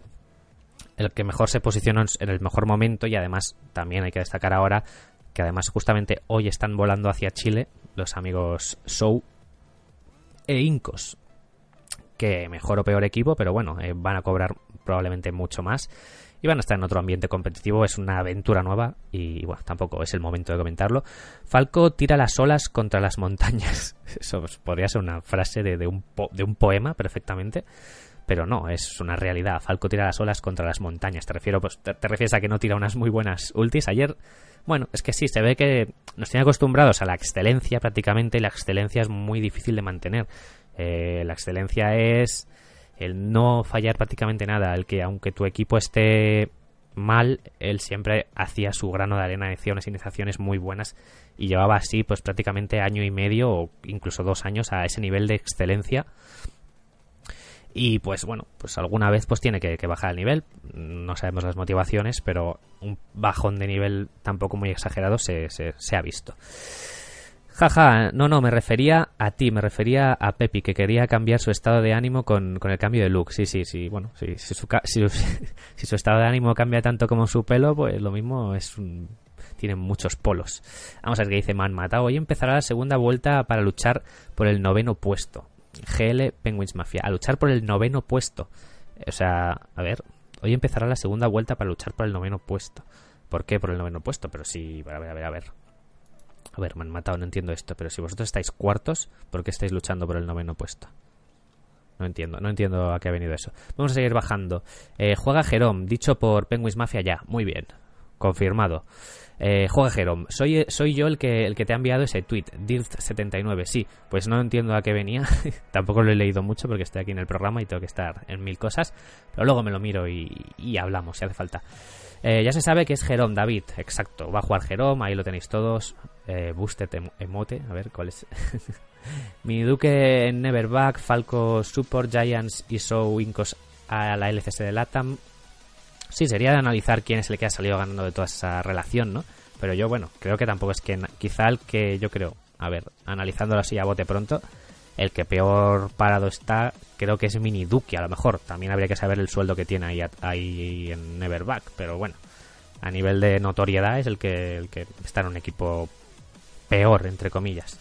Speaker 1: el que mejor se posiciona en el mejor momento y además también hay que destacar ahora que además justamente hoy están volando hacia Chile los amigos Show e Incos que mejor o peor equipo, pero bueno, eh, van a cobrar probablemente mucho más y van a estar en otro ambiente competitivo. Es una aventura nueva y bueno, tampoco es el momento de comentarlo. Falco tira las olas contra las montañas. Eso podría ser una frase de, un, de un poema perfectamente. Pero no, es una realidad. Falco tira las olas contra las montañas. Te refiero, pues, te, refieres a que no tira unas muy buenas ultis. Ayer, bueno, es que sí, se ve que nos tiene acostumbrados a la excelencia prácticamente y la excelencia es muy difícil de mantener. Eh, la excelencia es el no fallar prácticamente nada, el que aunque tu equipo esté mal, él siempre hacía su grano de arena, decía unas iniciaciones muy buenas y llevaba así pues prácticamente año y medio o incluso dos años a ese nivel de excelencia y pues bueno, pues alguna vez pues tiene que, bajar el nivel, no sabemos las motivaciones, pero un bajón de nivel tampoco muy exagerado se, se ha visto. Jaja, no, no, me refería a ti, me refería a Pepi, que quería cambiar su estado de ánimo con, el cambio de look. Sí, sí, sí, bueno, si, su, si, su estado de ánimo cambia tanto como su pelo, pues lo mismo es un, tiene muchos polos. Vamos a ver qué dice Man Mata. Hoy empezará la segunda vuelta para luchar por el noveno puesto. GL Penguins Mafia, a luchar por el noveno puesto. O sea, a ver, hoy empezará la segunda vuelta para luchar por el noveno puesto. ¿Por qué por el noveno puesto? Pero sí, a ver, a ver, a ver. A ver, me han matado, no entiendo esto. Pero si vosotros estáis cuartos, ¿por qué estáis luchando por el noveno puesto? No entiendo, no entiendo a qué ha venido eso. Vamos a seguir bajando. Eh, juega Jerome, dicho por Penguins Mafia ya. Muy bien. Confirmado. Eh, juega Jerome. Soy, soy yo el que, el que te ha enviado ese tweet. Dirt79. Sí, pues no entiendo a qué venía. Tampoco lo he leído mucho porque estoy aquí en el programa y tengo que estar en mil cosas. Pero luego me lo miro y, y hablamos si hace falta. Eh, ya se sabe que es Jerome David, exacto. Va a jugar Jerome, ahí lo tenéis todos. Eh, Emote, a ver cuál es. Mi Duque Neverback, Falco Support, Giants y So Incos a la LCS de Latam. Sí, sería de analizar quién es el que ha salido ganando de toda esa relación, ¿no? Pero yo, bueno, creo que tampoco es que. Quizá el que yo creo, a ver, analizándolo así a bote pronto, el que peor parado está, creo que es Mini Duque, a lo mejor. También habría que saber el sueldo que tiene ahí, ahí en Neverback, pero bueno, a nivel de notoriedad es el que, el que está en un equipo peor, entre comillas.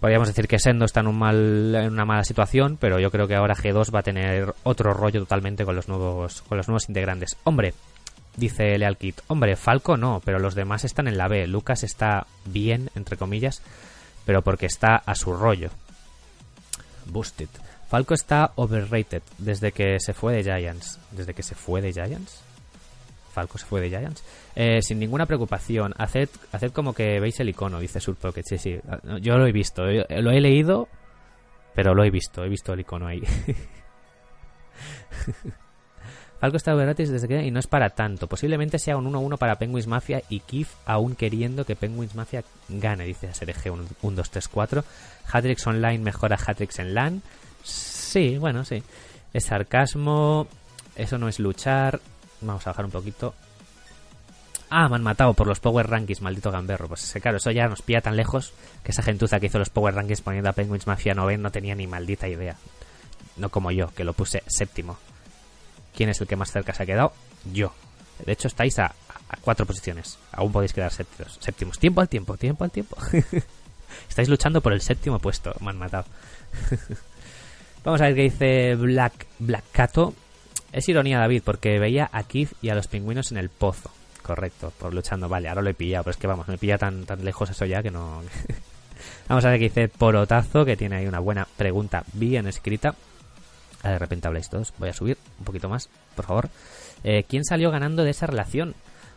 Speaker 1: Podríamos decir que Sendo está en, un mal, en una mala situación, pero yo creo que ahora G2 va a tener otro rollo totalmente con los nuevos, con los nuevos integrantes. Hombre, dice Leal Kit, hombre, Falco no, pero los demás están en la B. Lucas está bien, entre comillas, pero porque está a su rollo. Boosted. Falco está overrated desde que se fue de Giants. ¿Desde que se fue de Giants? Falco se fue de Giants. Eh, sin ninguna preocupación. Haced, haced como que veis el icono, dice Surpocket. Sí, sí. Yo lo he visto. Lo he leído, pero lo he visto. He visto el icono ahí. Falco está gratis desde que y no es para tanto. Posiblemente sea un 1-1 para Penguins Mafia y Kif aún queriendo que Penguins Mafia gane, dice SRG 1234. Hatrix Online mejora Hatrix en LAN. Sí, bueno, sí. Es sarcasmo. Eso no es luchar. Vamos a bajar un poquito. Ah, me han matado por los Power Rankings, maldito gamberro. Pues claro, eso ya nos pilla tan lejos que esa gentuza que hizo los Power Rankings poniendo a Penguins Mafia 9 no tenía ni maldita idea. No como yo, que lo puse séptimo. ¿Quién es el que más cerca se ha quedado? Yo. De hecho, estáis a, cuatro posiciones. Aún podéis quedar séptimos. séptimos. Tiempo al tiempo, tiempo al tiempo. estáis luchando por el séptimo puesto. Me han matado. Vamos a ver qué dice Black, Black Cato. Es ironía, David, porque veía a Keith y a los pingüinos en el pozo. Correcto, por luchando. Vale, ahora lo he pillado, pero es que vamos, me pilla tan, tan lejos eso ya que no. Vamos a ver qué dice Porotazo, que tiene ahí una buena pregunta bien escrita. De repente habláis todos. Voy a subir un poquito más, por favor. Eh, ¿Quién salió ganando de esa relación?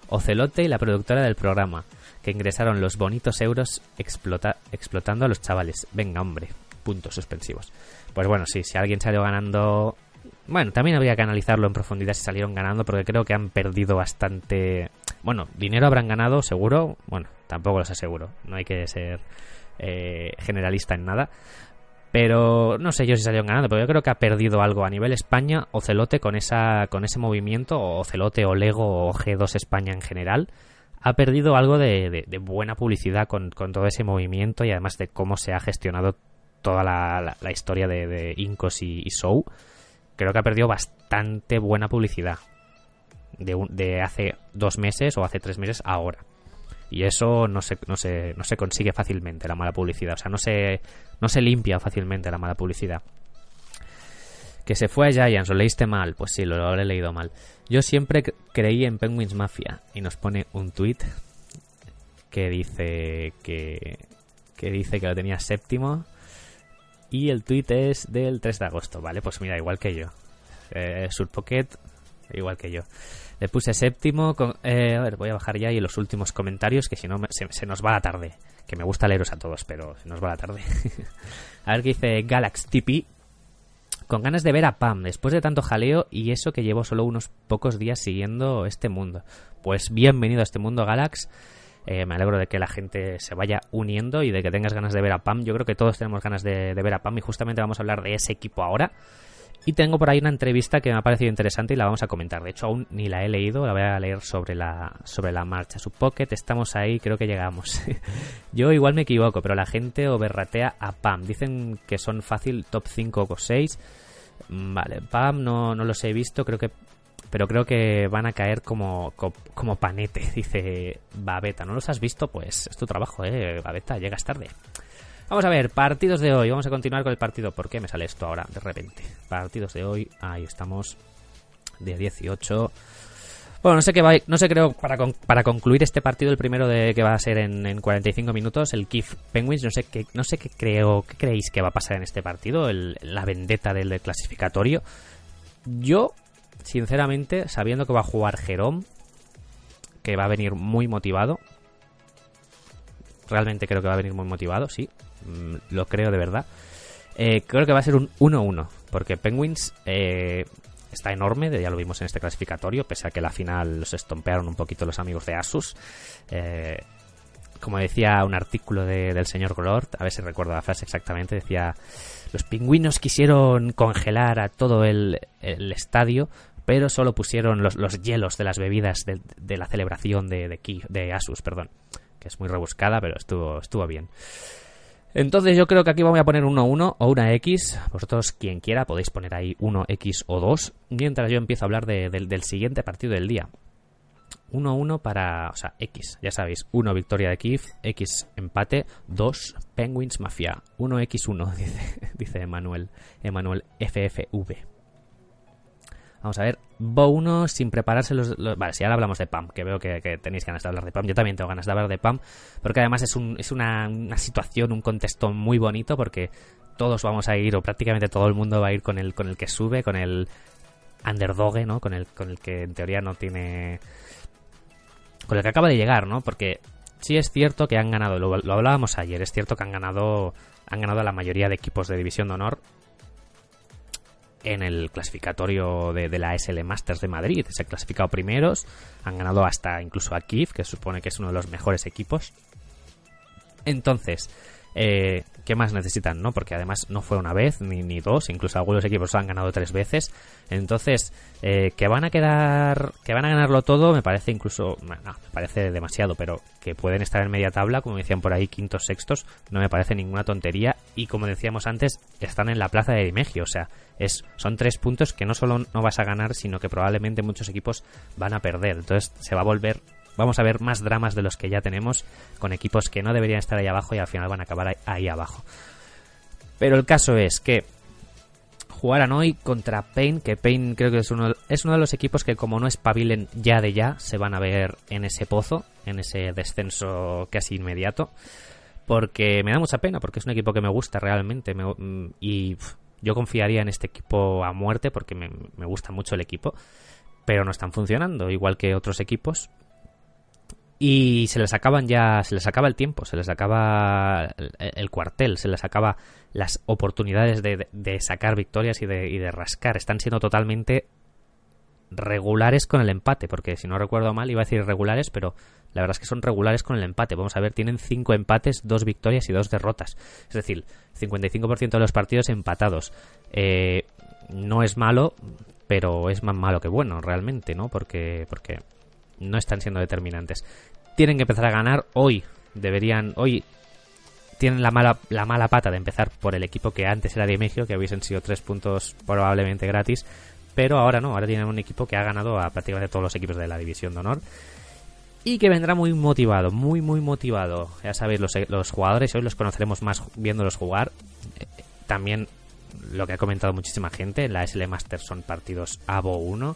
Speaker 1: Ocelote y la productora del programa, que ingresaron los bonitos euros explotando a los chavales. Venga, hombre. Puntos suspensivos. Pues bueno, sí, si alguien salió ganando Bueno, también habría que analizarlo en profundidad si salieron ganando, porque creo que han perdido bastante. Bueno, dinero habrán ganado, seguro. Bueno, tampoco los aseguro. No hay que ser eh, generalista en nada. Pero no sé yo si salieron ganando, pero yo creo que ha perdido algo a nivel España, Ocelote con esa con ese movimiento, o Ocelote o Lego o G2 España en general, ha perdido algo de, buena publicidad con, todo ese movimiento y además de cómo se ha gestionado toda la, historia de, Incos y, Show. Creo que ha perdido bastante buena publicidad de, hace dos meses o hace tres meses ahora. Y eso no se, no se, no se consigue fácilmente, la mala publicidad. O sea, no se, no se limpia fácilmente la mala publicidad. Que se fue a Giants, lo leíste mal. Pues sí, lo, habré leído mal. Yo siempre creí en Penguins Mafia. Y nos pone un tweet que dice que, que dice que lo tenía séptimo. Y el tweet es del 3 de agosto, ¿vale? Pues mira, igual que yo. Eh, Surpocket, igual que yo. Le puse séptimo. Eh, a ver, voy a bajar ya y los últimos comentarios, que si no se, nos va la tarde. Que me gusta leeros a todos, pero se nos va la tarde. a ver qué dice Galax. Con ganas de ver a Pam, después de tanto jaleo y eso que llevo solo unos pocos días siguiendo este mundo. Pues bienvenido a este mundo, Galax. Eh, me alegro de que la gente se vaya uniendo y de que tengas ganas de ver a Pam. Yo creo que todos tenemos ganas de ver a Pam y justamente vamos a hablar de ese equipo ahora. Y tengo por ahí una entrevista que me ha parecido interesante y la vamos a comentar. De hecho, aún ni la he leído, la voy a leer sobre la, sobre la marcha. Su pocket, estamos ahí, creo que llegamos. Yo igual me equivoco, pero la gente overratea a Pam. Dicen que son fácil top 5 o 6. Mm, vale, Pam no, no los he visto, creo que pero creo que van a caer como, como, panete, dice Babeta. ¿No los has visto? Pues es tu trabajo, ¿eh? Babeta, llegas tarde. Vamos a ver, partidos de hoy. Vamos a continuar con el partido. ¿Por qué me sale esto ahora de repente? Partidos de hoy. Ahí estamos. De 18. Bueno, no sé qué va, no sé, creo, para, para concluir este partido, el primero de que va a ser en, 45 minutos, el Kif Penguins, no sé qué, no sé qué creo, qué creéis que va a pasar en este partido, la vendetta del, clasificatorio. Yo, sinceramente, sabiendo que va a jugar Jerome, que va a venir muy motivado, realmente creo que va a venir muy motivado, sí, Mm, lo creo de verdad. Eh, creo que va a ser un 1-1, porque Penguins eh, está enorme, ya lo vimos en este clasificatorio, pese a que la final los estompearon un poquito los amigos de Asus. Eh, como decía un artículo del señor Glord, a ver si recuerdo la frase exactamente, decía, los pingüinos quisieron congelar a todo el, estadio, pero solo pusieron los, hielos de las bebidas de, la celebración de, de, de Asus, perdón, que es muy rebuscada, pero estuvo, estuvo bien. Entonces yo creo que aquí vamos a poner 1-1 o una X. Vosotros, quien quiera, podéis poner ahí 1X o 2. Mientras yo empiezo a hablar del siguiente partido del día. 1-1 para, o sea, X, ya sabéis, 1 victoria de Kiev, X empate, 2 Penguins Mafia, 1X1, dice, dice Emanuel, Emanuel FFV. Vamos a ver, Bo 1 sin prepararse los, Vale, si ahora hablamos de PAM, que veo que, tenéis ganas de hablar de PAM. Yo también tengo ganas de hablar de PAM, porque además es, un, es una, situación, un contexto muy bonito, porque todos vamos a ir, o prácticamente todo el mundo va a ir con el, que sube, con el underdog, ¿no? Con el, con el que en teoría no tiene... Con el que acaba de llegar, ¿no? Porque sí es cierto que han ganado, lo, lo hablábamos ayer, es cierto que han ganado, han ganado la mayoría de equipos de División de Honor en el clasificatorio de, la SL Masters de Madrid. Se han clasificado primeros, han ganado hasta incluso a Kiev, que supone que es uno de los mejores equipos. Entonces, eh, ¿qué más necesitan? no Porque además no fue una vez ni, ni dos, incluso algunos equipos han ganado tres veces. Entonces, eh, que van a quedar, que van a ganarlo todo, me parece incluso, no, me parece demasiado, pero que pueden estar en media tabla, como decían por ahí, quintos, sextos, no me parece ninguna tontería. Y como decíamos antes, están en la plaza de Dimegio, o sea, es, son tres puntos que no solo no vas a ganar, sino que probablemente muchos equipos van a perder. Entonces, se va a volver vamos a ver más dramas de los que ya tenemos con equipos que no deberían estar ahí abajo y al final van a acabar ahí abajo. Pero el caso es que jugarán hoy contra Pain, que Pain creo que es uno, de los equipos que como no espabilen ya de ya, se van a ver en ese pozo, en ese descenso casi inmediato. Porque me da mucha pena, porque es un equipo que me gusta realmente. Y yo confiaría en este equipo a muerte, porque me gusta mucho el equipo. Pero no están funcionando, igual que otros equipos y se les acaban ya, se les acaba el tiempo, se les acaba el, cuartel, se les acaba las oportunidades de, sacar victorias y de, y de rascar. Están siendo totalmente regulares con el empate, porque si no recuerdo mal iba a decir regulares, pero la verdad es que son regulares con el empate. Vamos a ver, tienen cinco empates, dos victorias y dos derrotas. Es decir, 55% de los partidos empatados. Eh, no es malo, pero es más malo que bueno, realmente, ¿no? Porque, porque no están siendo determinantes. Tienen que empezar a ganar hoy. Deberían, hoy tienen la mala, la mala pata de empezar por el equipo que antes era de que hubiesen sido tres puntos probablemente gratis pero ahora no, ahora tienen un equipo que ha ganado a prácticamente todos los equipos de la División de Honor y que vendrá muy motivado, muy muy motivado. Ya sabéis, los, los jugadores hoy los conoceremos más viéndolos jugar. Eh, también lo que ha comentado muchísima gente, la SL Masters son partidos ABO 1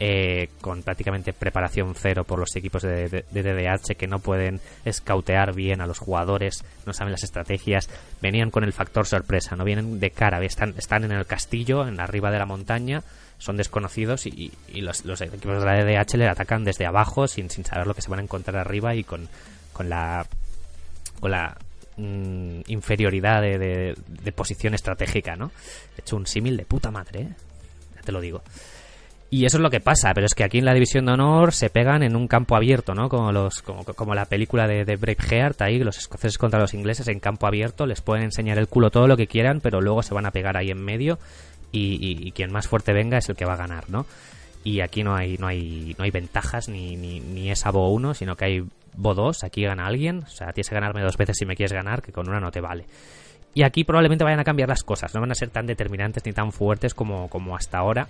Speaker 1: eh, con prácticamente preparación cero por los equipos de, DDH que no pueden escautear bien a los jugadores, no saben las estrategias, venían con el factor sorpresa, no vienen de cara, están, están en el castillo, en arriba de la montaña, son desconocidos y, los, equipos de la DDH le atacan desde abajo sin, sin saber lo que se van a encontrar arriba y con, con la con la mm, inferioridad de, de, posición estratégica, ¿no? He hecho un símil de puta madre, ¿eh? Ya te lo digo. Y eso es lo que pasa, pero es que aquí en la División de Honor se pegan en un campo abierto, ¿no? Como, los, como, como la película de, de Braveheart, ahí los escoceses contra los ingleses en campo abierto, les pueden enseñar el culo todo lo que quieran, pero luego se van a pegar ahí en medio y, quien más fuerte venga es el que va a ganar, ¿no? Y aquí no hay, no hay, no hay ventajas ni, ni, ni es Bo 1, sino que hay Bo 2, aquí gana alguien, o sea, tienes que ganarme dos veces si me quieres ganar, que con una no te vale. Y aquí probablemente vayan a cambiar las cosas, no van a ser tan determinantes ni tan fuertes como, como hasta ahora,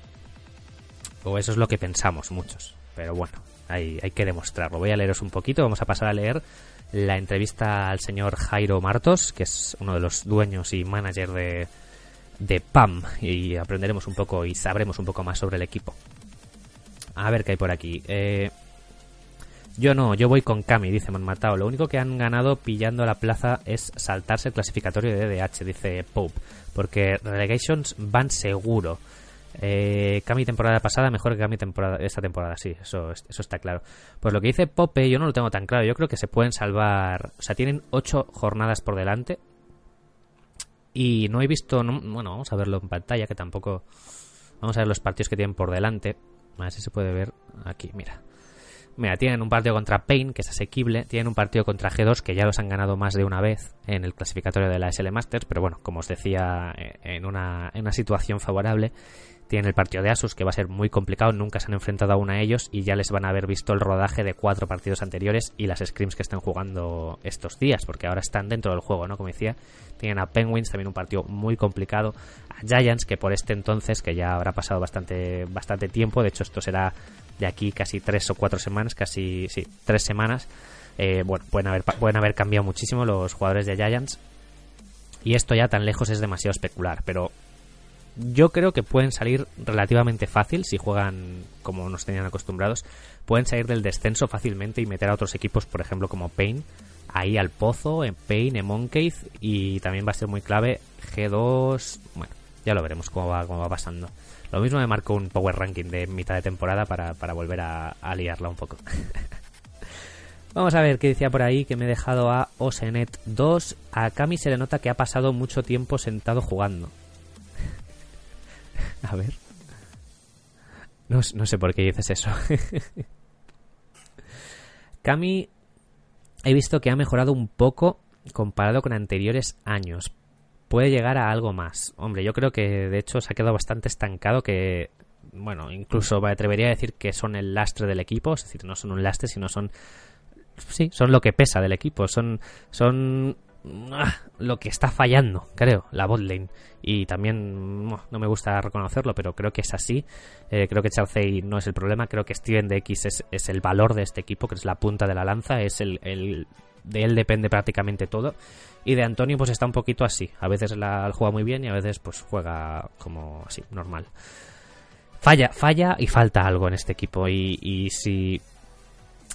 Speaker 1: o eso es lo que pensamos muchos. Pero bueno, hay, hay que demostrarlo. Voy a leeros un poquito. Vamos a pasar a leer la entrevista al señor Jairo Martos, que es uno de los dueños y manager de, de PAM. Y aprenderemos un poco y sabremos un poco más sobre el equipo. A ver qué hay por aquí. Eh, yo no, yo voy con Kami, dice Manmatao. Lo único que han ganado pillando la plaza es saltarse el clasificatorio de DDH, dice Pope. Porque Relegations van seguro. Eh, Kami temporada pasada mejor que Kami temporada, esta temporada, sí, eso, eso está claro. Pues lo que dice Pope yo no lo tengo tan claro, yo creo que se pueden salvar, o sea, tienen ocho jornadas por delante y no he visto, bueno, vamos a verlo en pantalla, que tampoco, vamos a ver los partidos que tienen por delante, a ver si se puede ver aquí, mira. Mira, tienen un partido contra Pain, que es asequible. Tienen un partido contra G2, que ya los han ganado más de una vez en el clasificatorio de la SL Masters. Pero bueno, como os decía, eh, en una, en una situación favorable. Tienen el partido de Asus, que va a ser muy complicado, nunca se han enfrentado aún a ellos y ya les van a haber visto el rodaje de cuatro partidos anteriores y las scrims que están jugando estos días, porque ahora están dentro del juego, ¿no? Como decía, tienen a Penguins, también un partido muy complicado, a Giants, que por este entonces, que ya habrá pasado bastante, bastante tiempo, de hecho esto será de aquí casi tres o cuatro semanas, casi, sí, tres semanas, eh, bueno, pueden haber, pueden haber cambiado muchísimo los jugadores de Giants. Y esto ya tan lejos es demasiado especular, pero yo creo que pueden salir relativamente fácil si juegan como nos tenían acostumbrados. Pueden salir del descenso fácilmente y meter a otros equipos, por ejemplo, como Pain, ahí al pozo, en Pain, en Moncave, y también va a ser muy clave G2. Bueno, ya lo veremos cómo va, cómo va pasando. Lo mismo me marcó un power ranking de mitad de temporada para, volver a, liarla un poco. Vamos a ver qué decía por ahí, que me he dejado a Osenet 2. A Kami se le nota que ha pasado mucho tiempo sentado jugando. A ver. No, sé por qué dices eso. Kami he visto que ha mejorado un poco comparado con anteriores años. Puede llegar a algo más. Hombre, yo creo que de hecho se ha quedado bastante estancado que, bueno, incluso me atrevería a decir que son el lastre del equipo. Es decir, no son un lastre, sino son... Sí, son lo que pesa del equipo. Son, son lo que está fallando, creo, la botlane. Y también no me gusta reconocerlo, pero creo que es así. Eh, creo que Chelsea no es el problema, creo que Steven de X es, es, el valor de este equipo, que es la punta de la lanza, es el, el, de él depende prácticamente todo. Y de Antonio pues está un poquito así. A veces la juega muy bien y a veces pues juega como así, normal. Falla, falla y falta algo en este equipo. Y, y si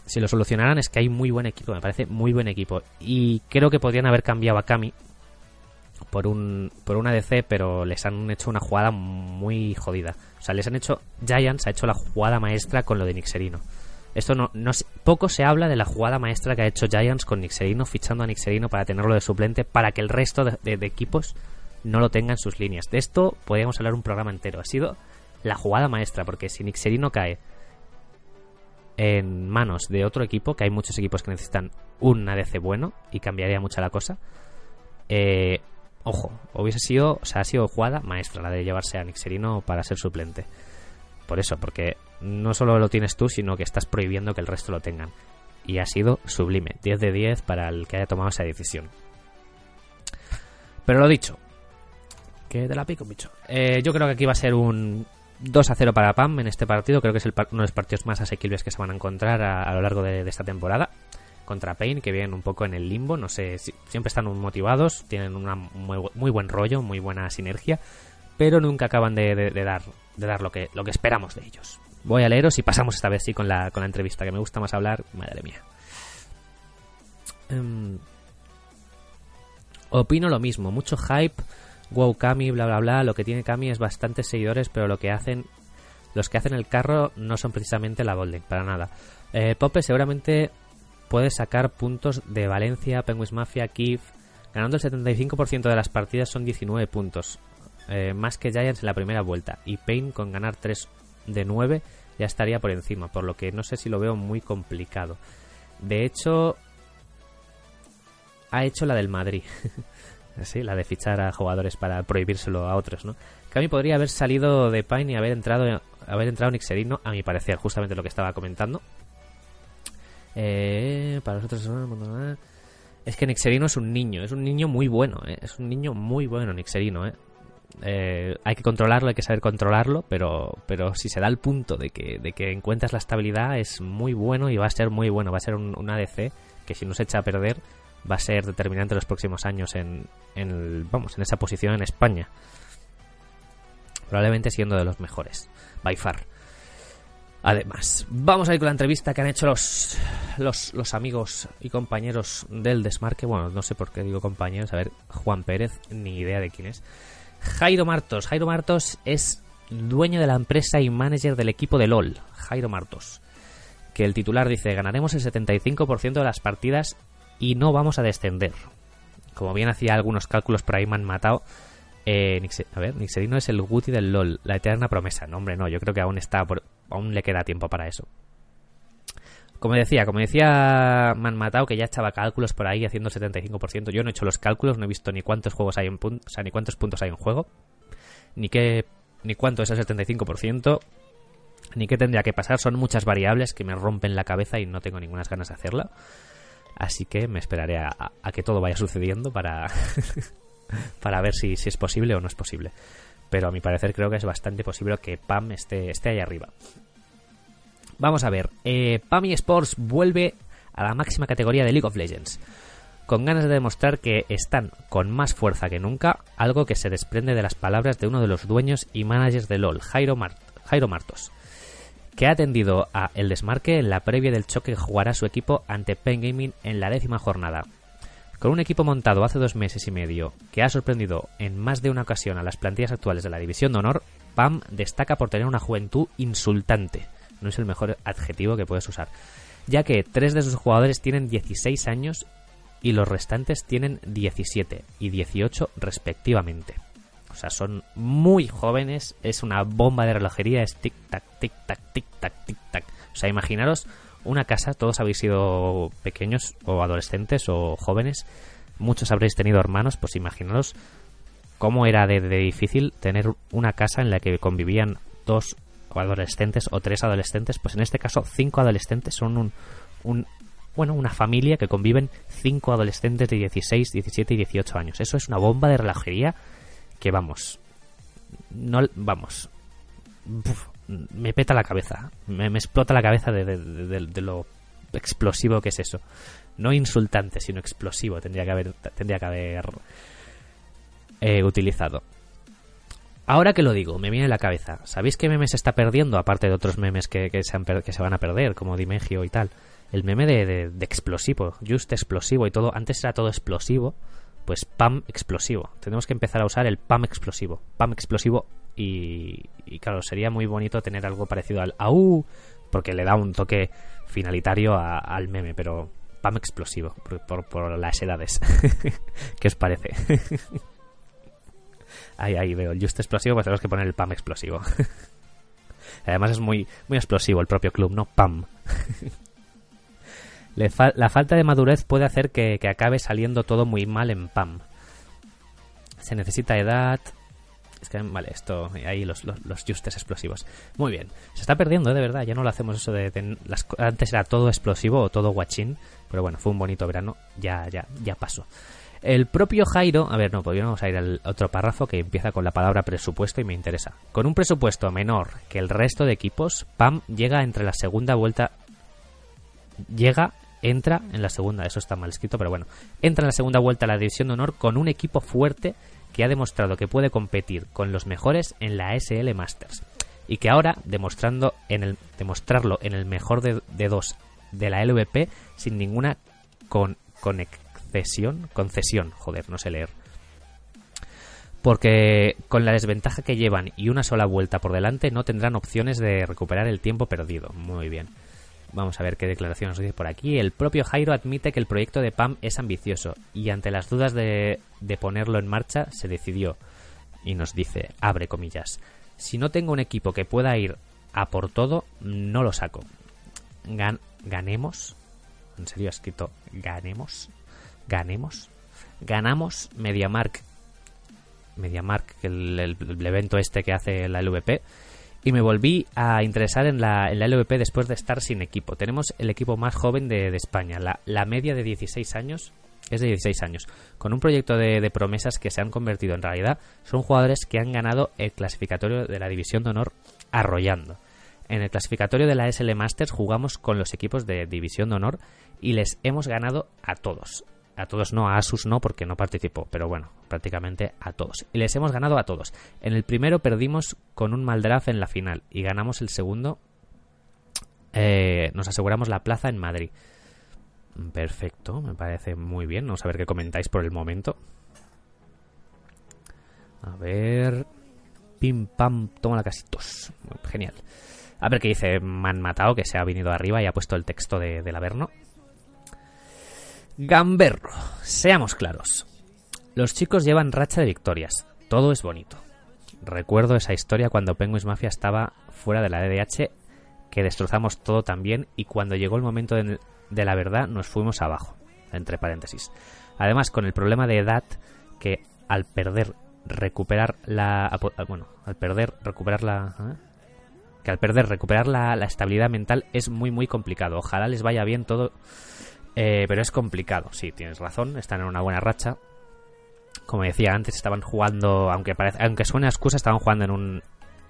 Speaker 1: si lo solucionaran es que hay muy buen equipo, me parece muy buen equipo. Y creo que podrían haber cambiado a Kami por un por una DC, pero les han hecho una jugada muy jodida. O sea, les han hecho Giants ha hecho la jugada maestra con lo de Nixerino. Esto no, no poco se habla de la jugada maestra que ha hecho Giants con Nixerino, fichando a Nixerino para tenerlo de suplente, para que el resto de, equipos no lo tengan en sus líneas. De esto podríamos hablar un programa entero. Ha sido la jugada maestra, porque si Nixerino cae en manos de otro equipo, que hay muchos equipos que necesitan un ADC bueno y cambiaría mucho la cosa, eh, ojo, hubiese sido, o sea, ha sido jugada maestra la de llevarse a Nixerino para ser suplente. Por eso, porque no solo lo tienes tú, sino que estás prohibiendo que el resto lo tengan. Y ha sido sublime, 10 de 10 para el que haya tomado esa decisión. Pero lo dicho, que te la pico, bicho. Eh, yo creo que aquí va a ser un 2 a 0 para PAM en este partido. Creo que es uno de los partidos más asequibles que se van a encontrar a, lo largo de, esta temporada. Contra Pain, que vienen un poco en el limbo. No sé, siempre están motivados, tienen un muy, buen rollo, muy buena sinergia. Pero nunca acaban de, dar, de dar lo, que, lo que esperamos de ellos. Voy a leeros y pasamos esta vez sí con la, con la entrevista, que me gusta más hablar. Madre mía. Em, opino lo mismo, mucho hype wow Kami, bla bla bla, lo que tiene Kami es bastantes seguidores, pero lo que hacen los que hacen el carro no son precisamente la Golden, para nada. Eh, Pope seguramente puede sacar puntos de Valencia, Penguins Mafia, Kiev, ganando el 75% de las partidas son 19 puntos, eh, más que Giants en la primera vuelta, y Payne con ganar 3 de 9 ya estaría por encima, por lo que no sé si lo veo muy complicado. De hecho, ha hecho la del Madrid. Sí, la de fichar a jugadores para prohibírselo a otros, ¿no? Cami podría haber salido de Pine y haber entrado haber entrado en Ixerino, a mi parecer, justamente lo que estaba comentando. Eh, para nosotros es que Nixerino es un niño, es un niño muy bueno, ¿eh? es un niño muy bueno Nixerino, ¿eh? ¿eh? hay que controlarlo, hay que saber controlarlo, pero, pero si se da el punto de que, de que encuentras la estabilidad es muy bueno y va a ser muy bueno, va a ser un, un ADC que si no se echa a perder va a ser determinante en los próximos años en, vamos, en esa posición en España. Probablemente siendo de los mejores, by far. Además, vamos a ir con la entrevista que han hecho los, los, los, amigos y compañeros del Desmarque. Bueno, no sé por qué digo compañeros. A ver, Juan Pérez, ni idea de quién es. Jairo Martos. Jairo Martos es dueño de la empresa y manager del equipo de LOL. Jairo Martos. Que el titular dice, ganaremos el 75% de las partidas y no vamos a descender. Como bien hacía algunos cálculos por ahí me han matado. Eh, a ver, Nixerino es el Guti del LOL, la eterna promesa. No, hombre, no, yo creo que aún está aún le queda tiempo para eso. Como decía, como decía Man Matao, que ya echaba cálculos por ahí haciendo 75%. Yo no he hecho los cálculos, no he visto ni cuántos juegos hay en o sea, ni cuántos puntos hay en juego, ni qué, ni cuánto es el 75%, ni qué tendría que pasar. Son muchas variables que me rompen la cabeza y no tengo ninguna ganas de hacerla. Así que me esperaré a, que todo vaya sucediendo para, para ver si, es posible o no es posible. Pero a mi parecer creo que es bastante posible que PAM esté, esté ahí arriba. Vamos a ver. Eh, PAM Sports vuelve a la máxima categoría de League of Legends. Con ganas de demostrar que están con más fuerza que nunca, algo que se desprende de las palabras de uno de los dueños y managers de LOL, Jairo, Jairo Martos que ha atendido a el desmarque en la previa del choque que jugará su equipo ante Pen Gaming en la décima jornada. Con un equipo montado hace dos meses y medio que ha sorprendido en más de una ocasión a las plantillas actuales de la División de Honor, PAM destaca por tener una juventud insultante. No es el mejor adjetivo que puedes usar, ya que tres de sus jugadores tienen 16 años y los restantes tienen 17 y 18 respectivamente. O sea, son muy jóvenes, es una bomba de relojería, es tic-tac, tic-tac, tic-tac, tic-tac. O sea, imaginaros una casa, todos habéis sido pequeños o adolescentes o jóvenes, muchos habréis tenido hermanos, pues imaginaros cómo era de, difícil tener una casa en la que convivían dos adolescentes o tres adolescentes, pues en este caso cinco adolescentes son un, un bueno, una familia que conviven cinco adolescentes de 16, 17 y 18 años. Eso es una bomba de relojería que vamos, no, vamos, me peta la cabeza, me, explota la cabeza de, lo explosivo que es eso. No insultante, sino explosivo tendría que haber, tendría que haber eh, utilizado. Ahora que lo digo, me viene la cabeza. ¿Sabéis qué meme se está perdiendo? Aparte de otros memes que, se, que se van a perder, como Dimegio y tal. El meme de, de, explosivo, just explosivo y todo. Antes era todo explosivo pues PAM explosivo. Tenemos que empezar a usar el PAM explosivo. PAM explosivo y, claro, sería muy bonito tener algo parecido al AU porque le da un toque finalitario al meme, pero PAM explosivo, por, las edades. ¿Qué os parece? ahí, ahí veo el Just explosivo, pues tenemos que poner el PAM explosivo. Además es muy, muy explosivo el propio club, ¿no? PAM. La falta de madurez puede hacer que, acabe saliendo todo muy mal en PAM. Se necesita edad, es que, vale, esto, ahí los, justes explosivos. Muy bien. Se está perdiendo, ¿eh? de verdad. Ya no lo hacemos eso de... antes era todo explosivo o todo guachín. Pero bueno, fue un bonito verano. Ya, ya, ya pasó. El propio Jairo, a ver, no, vamos a ir al otro párrafo que empieza con la palabra presupuesto y me interesa. Con un presupuesto menor que el resto de equipos, PAM llega entre la segunda vuelta. Llega, entra en la segunda, eso está mal escrito, pero bueno, entra en la segunda vuelta a la división de honor con un equipo fuerte que ha demostrado que puede competir con los mejores en la SL Masters y que ahora demostrando en el, demostrarlo en el mejor de, dos de la LVP sin ninguna con, concesión, joder, no sé leer. Porque con la desventaja que llevan y una sola vuelta por delante no tendrán opciones de recuperar el tiempo perdido. Muy bien. Vamos a ver qué declaración nos dice por aquí. El propio Jairo admite que el proyecto de PAM es ambicioso y ante las dudas de, ponerlo en marcha se decidió y nos dice, abre comillas, si no tengo un equipo que pueda ir a por todo, no lo saco. ganemos. En serio, ha escrito ganemos. Ganemos. Ganamos MediaMark. MediaMark, el, el evento este que hace la LVP y me volví a interesar en la, en la LVP después de estar sin equipo. Tenemos el equipo más joven de, España, la, media de 16 años es de 16 años, con un proyecto de, promesas que se han convertido en realidad. Son jugadores que han ganado el clasificatorio de la División de Honor arrollando. En el clasificatorio de la SL Masters jugamos con los equipos de División de Honor y les hemos ganado a todos a todos no, a Asus no porque no participó, pero bueno, prácticamente a todos. Y les hemos ganado a todos. En el primero perdimos con un mal draft en la final y ganamos el segundo. Eh, nos aseguramos la plaza en Madrid. Perfecto, me parece muy bien. Vamos a ver qué comentáis por el momento. A ver. Pim pam, toma la casitos. Genial. A ver qué dice Man Matado, que se ha venido arriba y ha puesto el texto de, del Averno. Gamberro. Seamos claros. Los chicos llevan racha de victorias. Todo es bonito. Recuerdo esa historia cuando Penguins Mafia estaba fuera de la DDH, que destrozamos todo también y cuando llegó el momento de, la verdad nos fuimos abajo. Entre paréntesis. Además, con el problema de edad, que al perder recuperar la bueno al perder recuperar la ¿eh? que al perder recuperar la, estabilidad mental es muy muy complicado ojalá les vaya bien todo eh, pero es complicado, sí, tienes razón, están en una buena racha. Como decía antes, estaban jugando, aunque, parece, aunque suene excusa, estaban jugando en un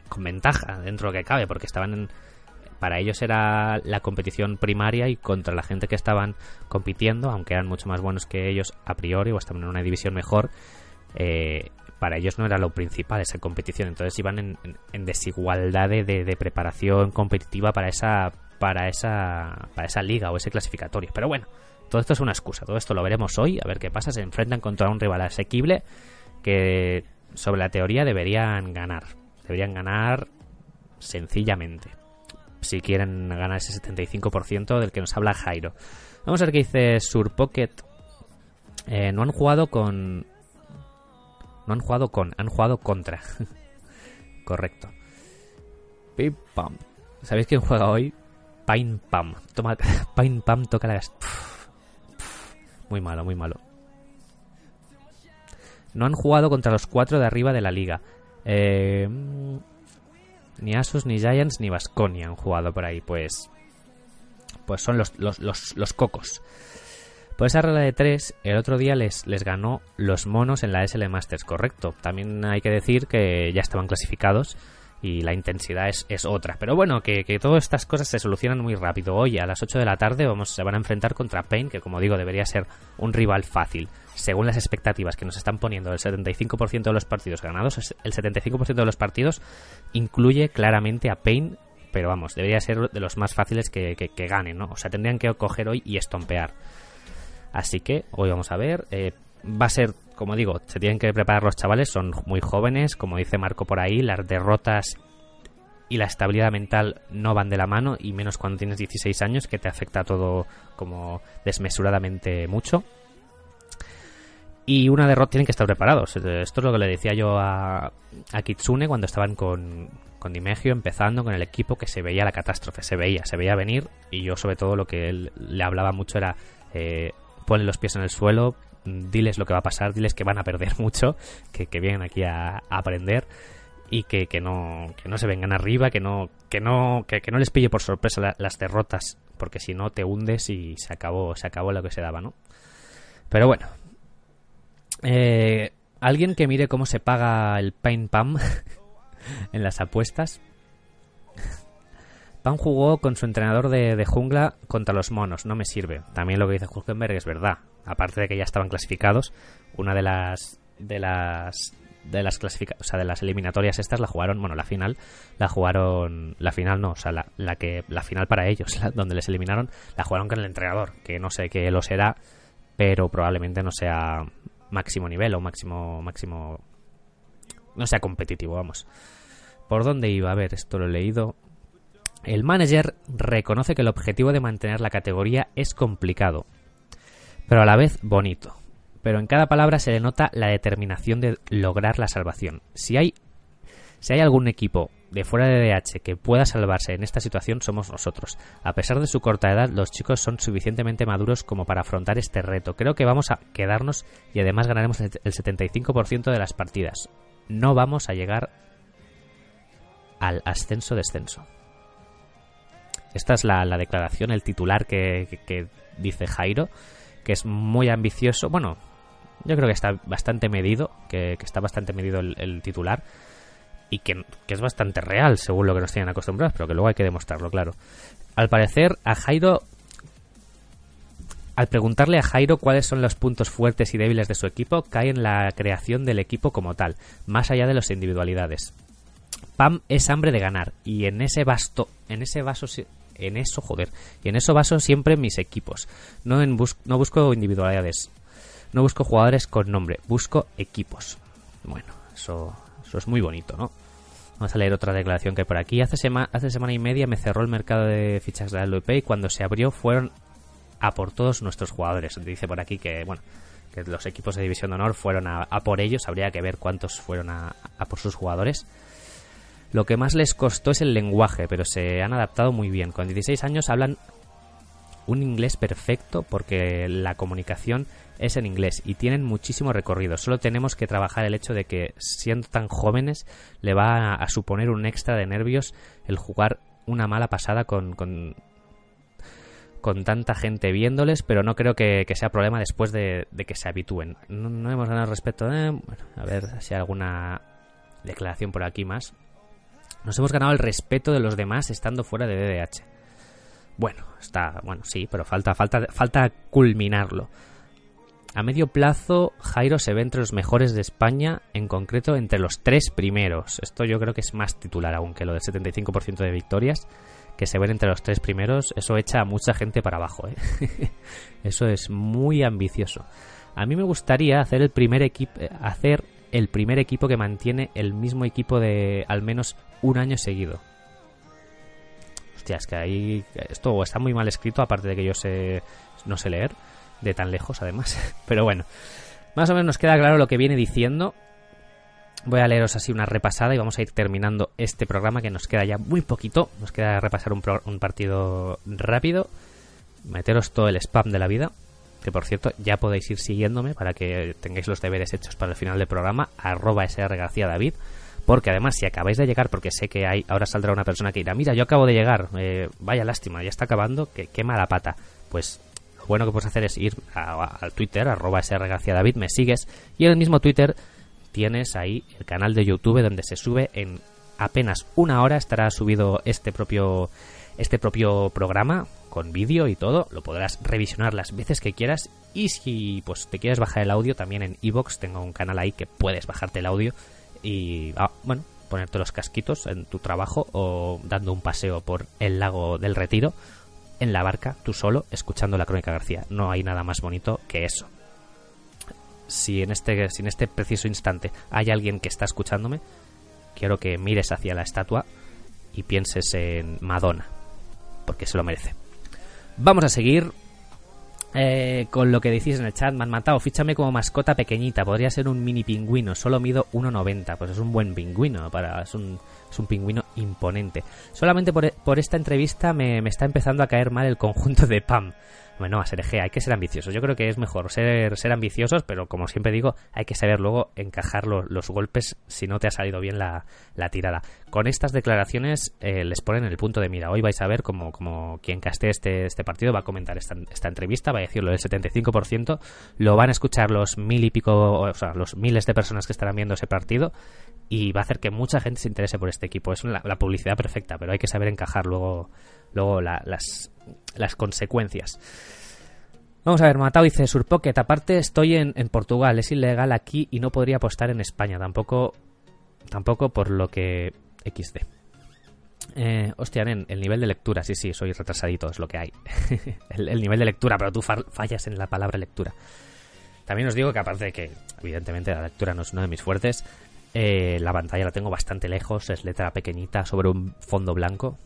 Speaker 1: con ventaja dentro de lo que cabe, porque estaban en, para ellos era la competición primaria y contra la gente que estaban compitiendo, aunque eran mucho más buenos que ellos a priori o estaban en una división mejor, eh, para ellos no era lo principal esa competición. Entonces iban en, desigualdad de, de, preparación competitiva para esa para esa, para esa liga o ese clasificatorio. Pero bueno, todo esto es una excusa, todo esto lo veremos hoy, a ver qué pasa. Se enfrentan contra un rival asequible que sobre la teoría deberían ganar. Deberían ganar sencillamente. Si quieren ganar ese 75% del que nos habla Jairo. Vamos a ver qué dice Surpocket. Eh, no han jugado con. No han jugado con, han jugado contra. Correcto. Pim pam. ¿Sabéis quién juega hoy? Pine Pam. Toma, Pine Pam toca la... Muy malo, muy malo. No han jugado contra los cuatro de arriba de la liga. Eh, ni Asus, ni Giants, ni Vasconia han jugado por ahí. Pues pues son los, los, los, los cocos. Por esa regla de tres, el otro día les, les ganó los monos en la SL Masters, correcto. También hay que decir que ya estaban clasificados y la intensidad es, es otra. Pero bueno, que, que, todas estas cosas se solucionan muy rápido. Hoy a las 8 de la tarde vamos, se van a enfrentar contra Pain, que como digo debería ser un rival fácil. Según las expectativas que nos están poniendo, el 75% de los partidos ganados, el 75% de los partidos incluye claramente a Pain, pero vamos, debería ser de los más fáciles que, que, ganen, ¿no? O sea, tendrían que coger hoy y estompear. Así que hoy vamos a ver. Eh, va a ser, como digo, se tienen que preparar los chavales, son muy jóvenes, como dice Marco por ahí, las derrotas y la estabilidad mental no van de la mano y menos cuando tienes 16 años que te afecta todo como desmesuradamente mucho. Y una derrota tienen que estar preparados. Esto es lo que le decía yo a, a Kitsune cuando estaban con, con Dimegio empezando con el equipo que se veía la catástrofe, se veía, se veía venir y yo sobre todo lo que él le hablaba mucho era eh, ponle los pies en el suelo, diles lo que va a pasar, diles que van a perder mucho, que, vienen aquí a, aprender y que, que, no, que no se vengan arriba, que no, que no, que, no les pille por sorpresa las derrotas, porque si no te hundes y se acabó, se acabó lo que se daba, ¿no? Pero bueno. Eh, alguien que mire cómo se paga el Pain Pam en las apuestas. Pan jugó con su entrenador de, jungla contra los monos, no me sirve. También lo que dice Hulkenberg es verdad. Aparte de que ya estaban clasificados, una de las de las de las o sea, de las eliminatorias estas la jugaron, bueno, la final la jugaron, la final no, o sea, la, la que la final para ellos, donde les eliminaron, la jugaron con el entrenador, que no sé qué lo será, pero probablemente no sea máximo nivel o máximo máximo no sea competitivo, vamos. ¿Por dónde iba? A ver, esto lo he leído. El manager reconoce que el objetivo de mantener la categoría es complicado, pero a la vez bonito. Pero en cada palabra se le nota la determinación de lograr la salvación. Si hay, si hay algún equipo de fuera de DH que pueda salvarse en esta situación somos nosotros. A pesar de su corta edad, los chicos son suficientemente maduros como para afrontar este reto. Creo que vamos a quedarnos y además ganaremos el 75% de las partidas no vamos a llegar al ascenso-descenso. Esta es la, declaración, el titular que, dice Jairo, que es muy ambicioso. Bueno, yo creo que está bastante medido, que, está bastante medido el, titular y que, es bastante real según lo que nos tienen acostumbrados, pero que luego hay que demostrarlo, claro. Al parecer, a Jairo al preguntarle a Jairo cuáles son los puntos fuertes y débiles de su equipo, cae en la creación del equipo como tal, más allá de las individualidades. Pam es hambre de ganar y en ese vasto, en ese vaso, en eso, joder, y en eso baso siempre mis equipos. No, en no busco individualidades, no busco jugadores con nombre, busco equipos. Bueno, eso, eso es muy bonito, ¿no? Vamos a leer otra declaración que hay por aquí. Hace, hace semana y media me cerró el mercado de fichas de la LVP y cuando se abrió fueron a por todos nuestros jugadores. Dice por aquí que, bueno, que los equipos de División de Honor fueron a, por ellos, habría que ver cuántos fueron a, por sus jugadores. Lo que más les costó es el lenguaje, pero se han adaptado muy bien. Con 16 años hablan un inglés perfecto porque la comunicación es en inglés y tienen muchísimo recorrido. Solo tenemos que trabajar el hecho de que siendo tan jóvenes le va a, suponer un extra de nervios el jugar una mala pasada con, con tanta gente viéndoles, pero no creo que, sea problema después de, que se habitúen. No, hemos ganado respeto. Eh, a ver si hay alguna declaración por aquí más. Nos hemos ganado el respeto de los demás estando fuera de DDH. Bueno, está, bueno, sí, pero falta, falta, falta culminarlo. A medio plazo, Jairo se ve entre los mejores de España, en concreto entre los tres primeros. Esto yo creo que es más titular aún que lo del 75% de victorias que se ven entre los tres primeros, eso echa a mucha gente para abajo. ¿eh? eso es muy ambicioso. A mí me gustaría hacer el primer equipo, eh, hacer el primer equipo que mantiene el mismo equipo de al menos un año seguido. Hostia, es que ahí esto está muy mal escrito, aparte de que yo sé no sé leer de tan lejos, además. Pero bueno, más o menos nos queda claro lo que viene diciendo Voy a leeros así una repasada y vamos a ir terminando este programa que nos queda ya muy poquito. Nos queda repasar un, un partido rápido. Meteros todo el spam de la vida. Que por cierto, ya podéis ir siguiéndome para que tengáis los deberes hechos para el final del programa. Arroba SR David. Porque además, si acabáis de llegar, porque sé que hay, ahora saldrá una persona que dirá, mira, yo acabo de llegar, eh, vaya lástima, ya está acabando, que qué mala pata. Pues lo bueno que puedes hacer es ir al Twitter, arroba SR David, me sigues, y en el mismo Twitter tienes ahí el canal de YouTube donde se sube en apenas una hora estará subido este propio este propio programa con vídeo y todo, lo podrás revisionar las veces que quieras y si pues te quieres bajar el audio también en iBox tengo un canal ahí que puedes bajarte el audio y ah, bueno, ponerte los casquitos en tu trabajo o dando un paseo por el lago del Retiro en la barca tú solo escuchando la Crónica García. No hay nada más bonito que eso si en este, si en este preciso instante hay alguien que está escuchándome, quiero que mires hacia la estatua y pienses en Madonna, porque se lo merece. Vamos a seguir eh, con lo que decís en el chat, me han matado, fíchame como mascota pequeñita, podría ser un mini pingüino, solo mido 1,90, pues es un buen pingüino, para, es, un, es un pingüino imponente. Solamente por, esta entrevista me, está empezando a caer mal el conjunto de Pam. Bueno, a ser eje, hay que ser ambiciosos. Yo creo que es mejor ser, ser ambiciosos, pero como siempre digo, hay que saber luego encajar los, los golpes si no te ha salido bien la, la tirada. Con estas declaraciones eh, les ponen el punto de mira. Hoy vais a ver como, como quien caste este, este partido va a comentar esta, esta entrevista, va a decirlo del 75%, lo van a escuchar los mil y pico, o sea, los miles de personas que estarán viendo ese partido y va a hacer que mucha gente se interese por este equipo. Es la, la publicidad perfecta, pero hay que saber encajar luego, luego la, las, las consecuencias. Vamos a ver, Matao dice Surpocket, aparte estoy en, en, Portugal, es ilegal aquí y no podría apostar en España, tampoco tampoco por lo que XD. Eh, hostia, nen, el nivel de lectura, sí, sí, soy retrasadito, es lo que hay. el, el, nivel de lectura, pero tú fallas en la palabra lectura. También os digo que aparte de que, evidentemente, la lectura no es uno de mis fuertes, eh, la pantalla la tengo bastante lejos, es letra pequeñita sobre un fondo blanco.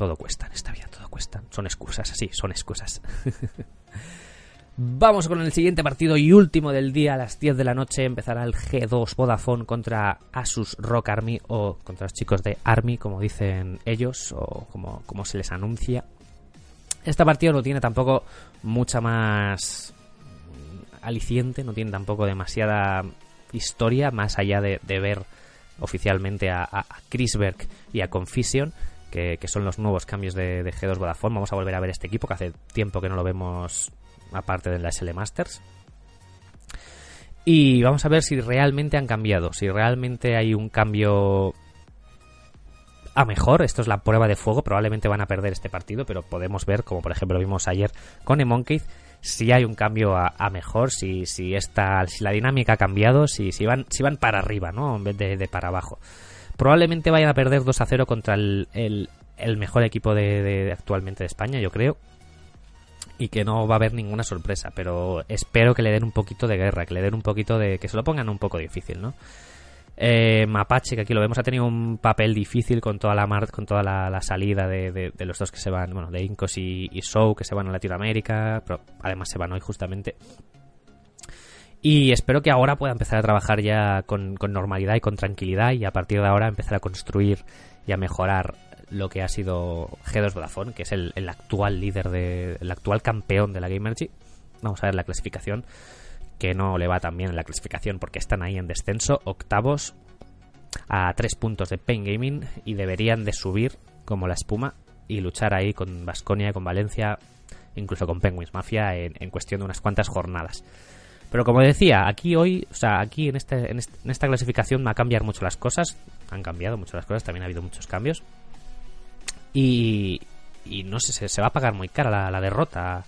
Speaker 1: Todo cuesta en esta vida, todo cuesta. Son excusas, sí, son excusas. Vamos con el siguiente partido y último del día. A las 10 de la noche empezará el G2 Vodafone contra Asus Rock Army o contra los chicos de Army, como dicen ellos, o como, se les anuncia. Este partido no tiene tampoco mucha más aliciente, no tiene tampoco demasiada historia, más allá de, de ver oficialmente a, a, Chris Berg y a Confusion, que, son los nuevos cambios de, de, G2 Vodafone. Vamos a volver a ver este equipo que hace tiempo que no lo vemos aparte de la SL Masters. Y vamos a ver si realmente han cambiado, si realmente hay un cambio a mejor. Esto es la prueba de fuego. Probablemente van a perder este partido, pero podemos ver, como por ejemplo vimos ayer con Emonkey, si hay un cambio a, a mejor, si, si, esta, si la dinámica ha cambiado, si, si, van, si van para arriba, ¿no? En vez de, de para abajo. Probablemente vayan a perder 2 a 0 contra el, el, mejor equipo de, actualmente de España, yo creo y que no va a haber ninguna sorpresa, pero espero que le den un poquito de guerra, que le den un poquito de... que se lo pongan un poco difícil, ¿no? Eh, Mapache, que aquí lo vemos, ha tenido un papel difícil con toda la mar con toda la, salida de, de, de, los dos que se van, bueno, de Incos y, y Show, que se van a Latinoamérica, pero además se van hoy justamente. Y espero que ahora pueda empezar a trabajar ya con, normalidad y con tranquilidad y a partir de ahora empezar a construir y a mejorar lo que ha sido G2 Vodafone, que es el, actual líder, de, el actual campeón de la Gamergy. Vamos a ver la clasificación, que no le va tan bien en la clasificación porque están ahí en descenso, octavos a tres puntos de Pain Gaming y deberían de subir como la espuma y luchar ahí con Vasconia, con Valencia, incluso con Penguins Mafia en, cuestión de unas cuantas jornadas. Pero como decía, aquí hoy, o sea, aquí en, este, en, este, en esta clasificación va a cambiar mucho las cosas. Han cambiado mucho las cosas, también ha habido muchos cambios. Y, y no sé, se, se, va a pagar muy cara la, derrota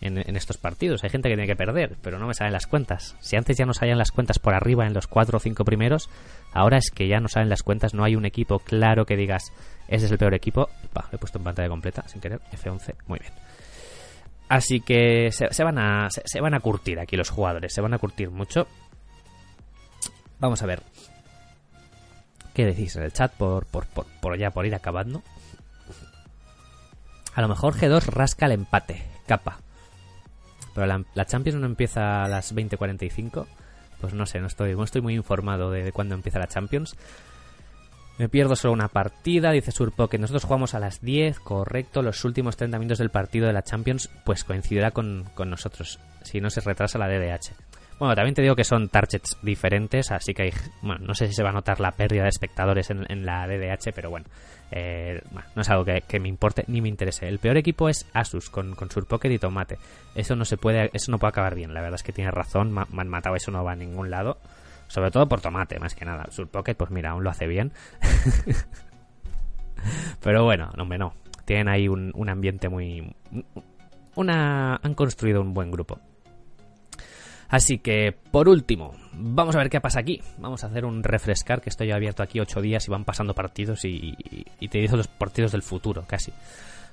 Speaker 1: en, en, estos partidos. Hay gente que tiene que perder, pero no me salen las cuentas. Si antes ya no salían las cuentas por arriba en los cuatro o cinco primeros, ahora es que ya no salen las cuentas, no hay un equipo claro que digas, ese es el peor equipo. Bah, he puesto en pantalla completa, sin querer, F11, muy bien. Así que se, van a, se, van a curtir aquí los jugadores, se van a curtir mucho. Vamos a ver. ¿Qué decís en el chat por, por, por, por ya por ir acabando? A lo mejor G2 rasca el empate, capa. Pero la, la Champions no empieza a las 20.45. Pues no sé, no estoy, no estoy muy informado de, de cuándo empieza la Champions. Me pierdo solo una partida, dice Surpo, que nosotros jugamos a las 10, correcto. Los últimos 30 minutos del partido de la Champions, pues coincidirá con, con nosotros, si no se retrasa la DDH. Bueno, también te digo que son targets diferentes, así que hay, bueno, no sé si se va a notar la pérdida de espectadores en, la DDH, pero bueno, eh, no es algo que, que, me importe ni me interese. El peor equipo es Asus con, con Surpocket y Tomate. Eso no se puede, eso no puede acabar bien. La verdad es que tienes razón, me han matado, eso no va a ningún lado. Sobre todo por Tomate, más que nada. Surpocket, pues mira, aún lo hace bien. pero bueno, no, hombre, no. Tienen ahí un, un ambiente muy, una, han construido un buen grupo. Así que, por último, vamos a ver qué pasa aquí. Vamos a hacer un refrescar, que estoy abierto aquí 8 días y van pasando partidos y, y, te digo los partidos del futuro, casi.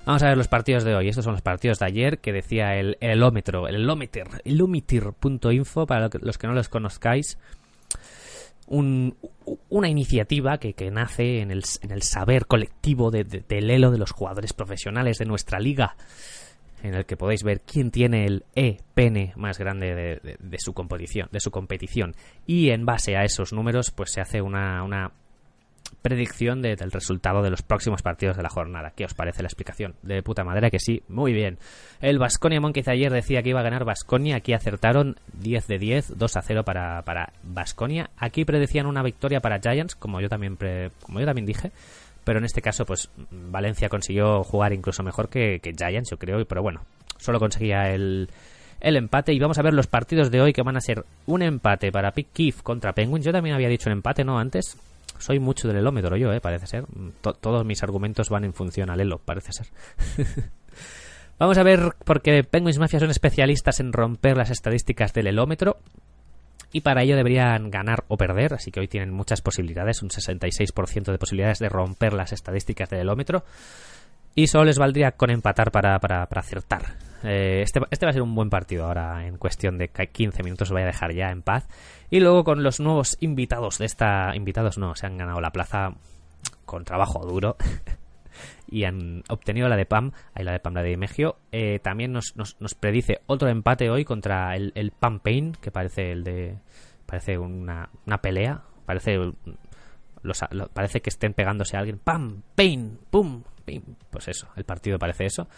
Speaker 1: Vamos a ver los partidos de hoy. Estos son los partidos de ayer que decía el, el elómetro, el elómeter, elómeter.info para los que no los conozcáis. Una iniciativa que, nace en el, saber colectivo de, del elo de los jugadores profesionales de nuestra liga, en el que podéis ver quién tiene el E-pene más grande de, su competición, de su competición. Y en base a esos números, pues se hace una predicción del resultado de los próximos partidos de la jornada. ¿Qué os parece la explicación? De puta madre que sí, muy bien. El Basconia Monkeys ayer decía que iba a ganar Basconia, aquí acertaron 10 de 10, 2 a 0 para para Basconia. Aquí predecían una victoria para Giants, como yo también como yo también dije, pero en este caso pues Valencia consiguió jugar incluso mejor que, que Giants, yo creo, pero bueno, solo conseguía el el empate y vamos a ver los partidos de hoy que van a ser un empate para Pick Keef contra Penguins. Yo también había dicho un empate, ¿no? Antes. Soy mucho del elómetro yo, ¿eh? Parece ser. todos mis argumentos van en función al elo, parece ser. Vamos a ver, porque Penguins Mafia son especialistas en romper las estadísticas del elómetro. Y para ello deberían ganar o perder, así que hoy tienen muchas posibilidades, un 66% de posibilidades de romper las estadísticas del elómetro. Y solo les valdría con empatar para, para, para acertar. Eh, este, este, va a ser un buen partido ahora, en cuestión de 15 minutos os voy a dejar ya en paz. Y luego con los nuevos invitados de esta... Invitados no, se han ganado la plaza con trabajo duro. y han obtenido la de PAM, ahí la de PAM, la de Megio. Eh, también nos, nos, predice otro empate hoy contra el, el PAM Pain, que parece el de. Parece una, una pelea. Parece. Los, parece que estén pegándose a alguien. ¡Pam! ¡Pain! ¡Pum! Pues eso, el partido parece eso.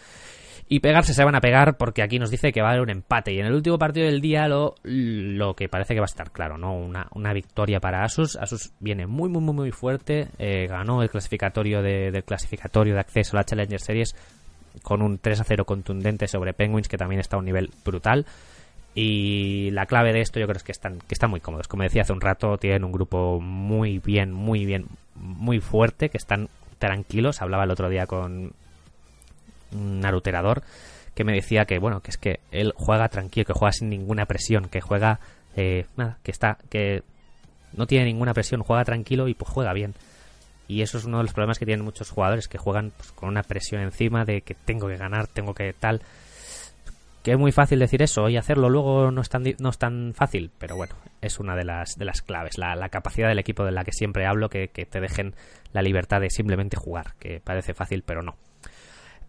Speaker 1: Y pegarse se van a pegar porque aquí nos dice que va a haber un empate. Y en el último partido del día lo, lo que parece que va a estar claro, ¿no? Una, una victoria para Asus. Asus viene muy, muy, muy, muy fuerte. Eh, ganó el clasificatorio de, del clasificatorio de acceso a la Challenger Series con un 3 a 0 contundente sobre Penguins, que también está a un nivel brutal. Y la clave de esto yo creo es que están, que están muy cómodos. Como decía hace un rato, tienen un grupo muy bien, muy bien, muy fuerte, que están tranquilos. Hablaba el otro día con un naruterador que me decía que bueno que es que él juega tranquilo que juega sin ninguna presión que juega eh, nada que está que no tiene ninguna presión juega tranquilo y pues juega bien y eso es uno de los problemas que tienen muchos jugadores que juegan pues, con una presión encima de que tengo que ganar tengo que tal que es muy fácil decir eso y hacerlo luego no es tan no es tan fácil pero bueno es una de las de las claves la, la capacidad del equipo de la que siempre hablo que, que te dejen la libertad de simplemente jugar que parece fácil pero no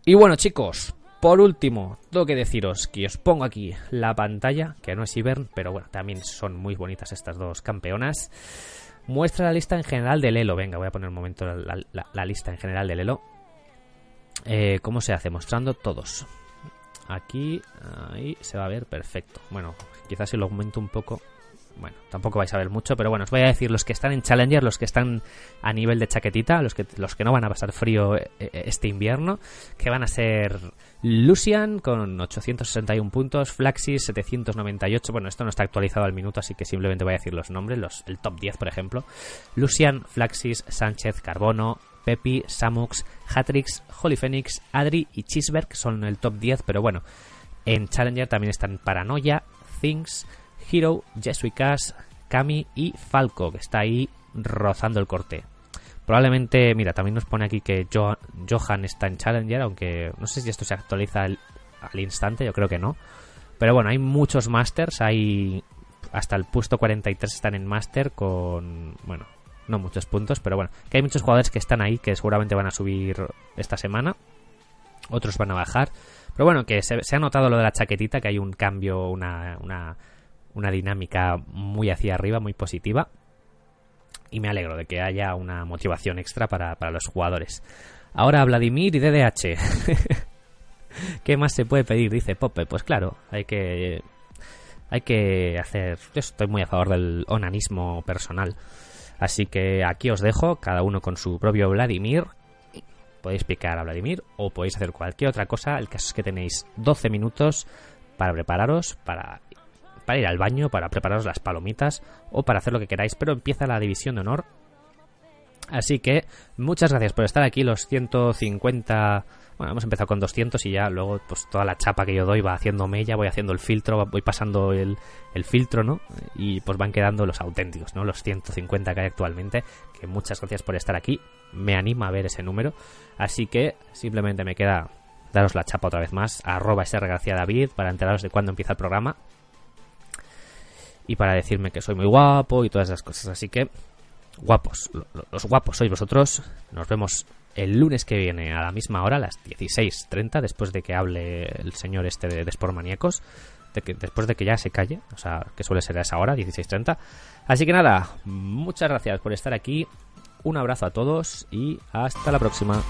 Speaker 1: y bueno, chicos, por último, tengo que deciros que os pongo aquí la pantalla, que no es Ibern, pero bueno, también son muy bonitas estas dos campeonas. Muestra la lista en general del Elo. Venga, voy a poner un momento la, lista en general del Elo. Eh, ¿Cómo se hace? Mostrando todos. Aquí, ahí se va a ver perfecto. Bueno, quizás si lo aumento un poco bueno, tampoco vais a ver mucho, pero bueno, os voy a decir los que están en Challenger, los que están a nivel de chaquetita, los que, los que no van a pasar frío eh, eh, este invierno, que van a ser Lucian con 861 puntos, Flaxis 798, bueno, esto no está actualizado al minuto, así que simplemente voy a decir los nombres, los, el top 10, por ejemplo. Lucian, Flaxis, Sánchez, Carbono, Pepi, Samux, Hatrix, Holy Phoenix, Adri y Chisberg son el top 10, pero bueno, en Challenger también están Paranoia, Things, Hero, Jesuicas, Kami y Falco, que está ahí rozando el corte. Probablemente, mira, también nos pone aquí que Johan está en Challenger, aunque no sé si esto se actualiza al, instante, yo creo que no. Pero bueno, hay muchos Masters, hay hasta el puesto 43 están en Master con, bueno, no muchos puntos, pero bueno, que hay muchos jugadores que están ahí que seguramente van a subir esta semana, otros van a bajar. Pero bueno, que se, ha notado lo de la chaquetita, que hay un cambio, una, una una dinámica muy hacia arriba, muy positiva. Y me alegro de que haya una motivación extra para, los jugadores. Ahora Vladimir y DDH. ¿Qué más se puede pedir? Dice Pope. Pues claro, hay que. Hay que hacer. Yo estoy muy a favor del onanismo personal. Así que aquí os dejo, cada uno con su propio Vladimir. Podéis picar a Vladimir o podéis hacer cualquier otra cosa. El caso es que tenéis 12 minutos para prepararos, para para ir al baño, para prepararos las palomitas o para hacer lo que queráis, pero empieza la división de honor. Así que muchas gracias por estar aquí, los 150... Bueno, hemos empezado con 200 y ya luego pues toda la chapa que yo doy va haciendo mella, voy haciendo el filtro, voy pasando el, filtro, ¿no? Y pues van quedando los auténticos, ¿no? Los 150 que hay actualmente, que muchas gracias por estar aquí, me anima a ver ese número, así que simplemente me queda daros la chapa otra vez más, arroba David para enteraros de cuándo empieza el programa y para decirme que soy muy guapo y todas esas cosas. Así que, guapos, los guapos sois vosotros. Nos vemos el lunes que viene a la misma hora, a las 16.30, después de que hable el señor este de, de Maníacos, de que, después de que ya se calle, o sea, que suele ser a esa hora, 16.30. Así que nada, muchas gracias por estar aquí, un abrazo a todos y hasta la próxima.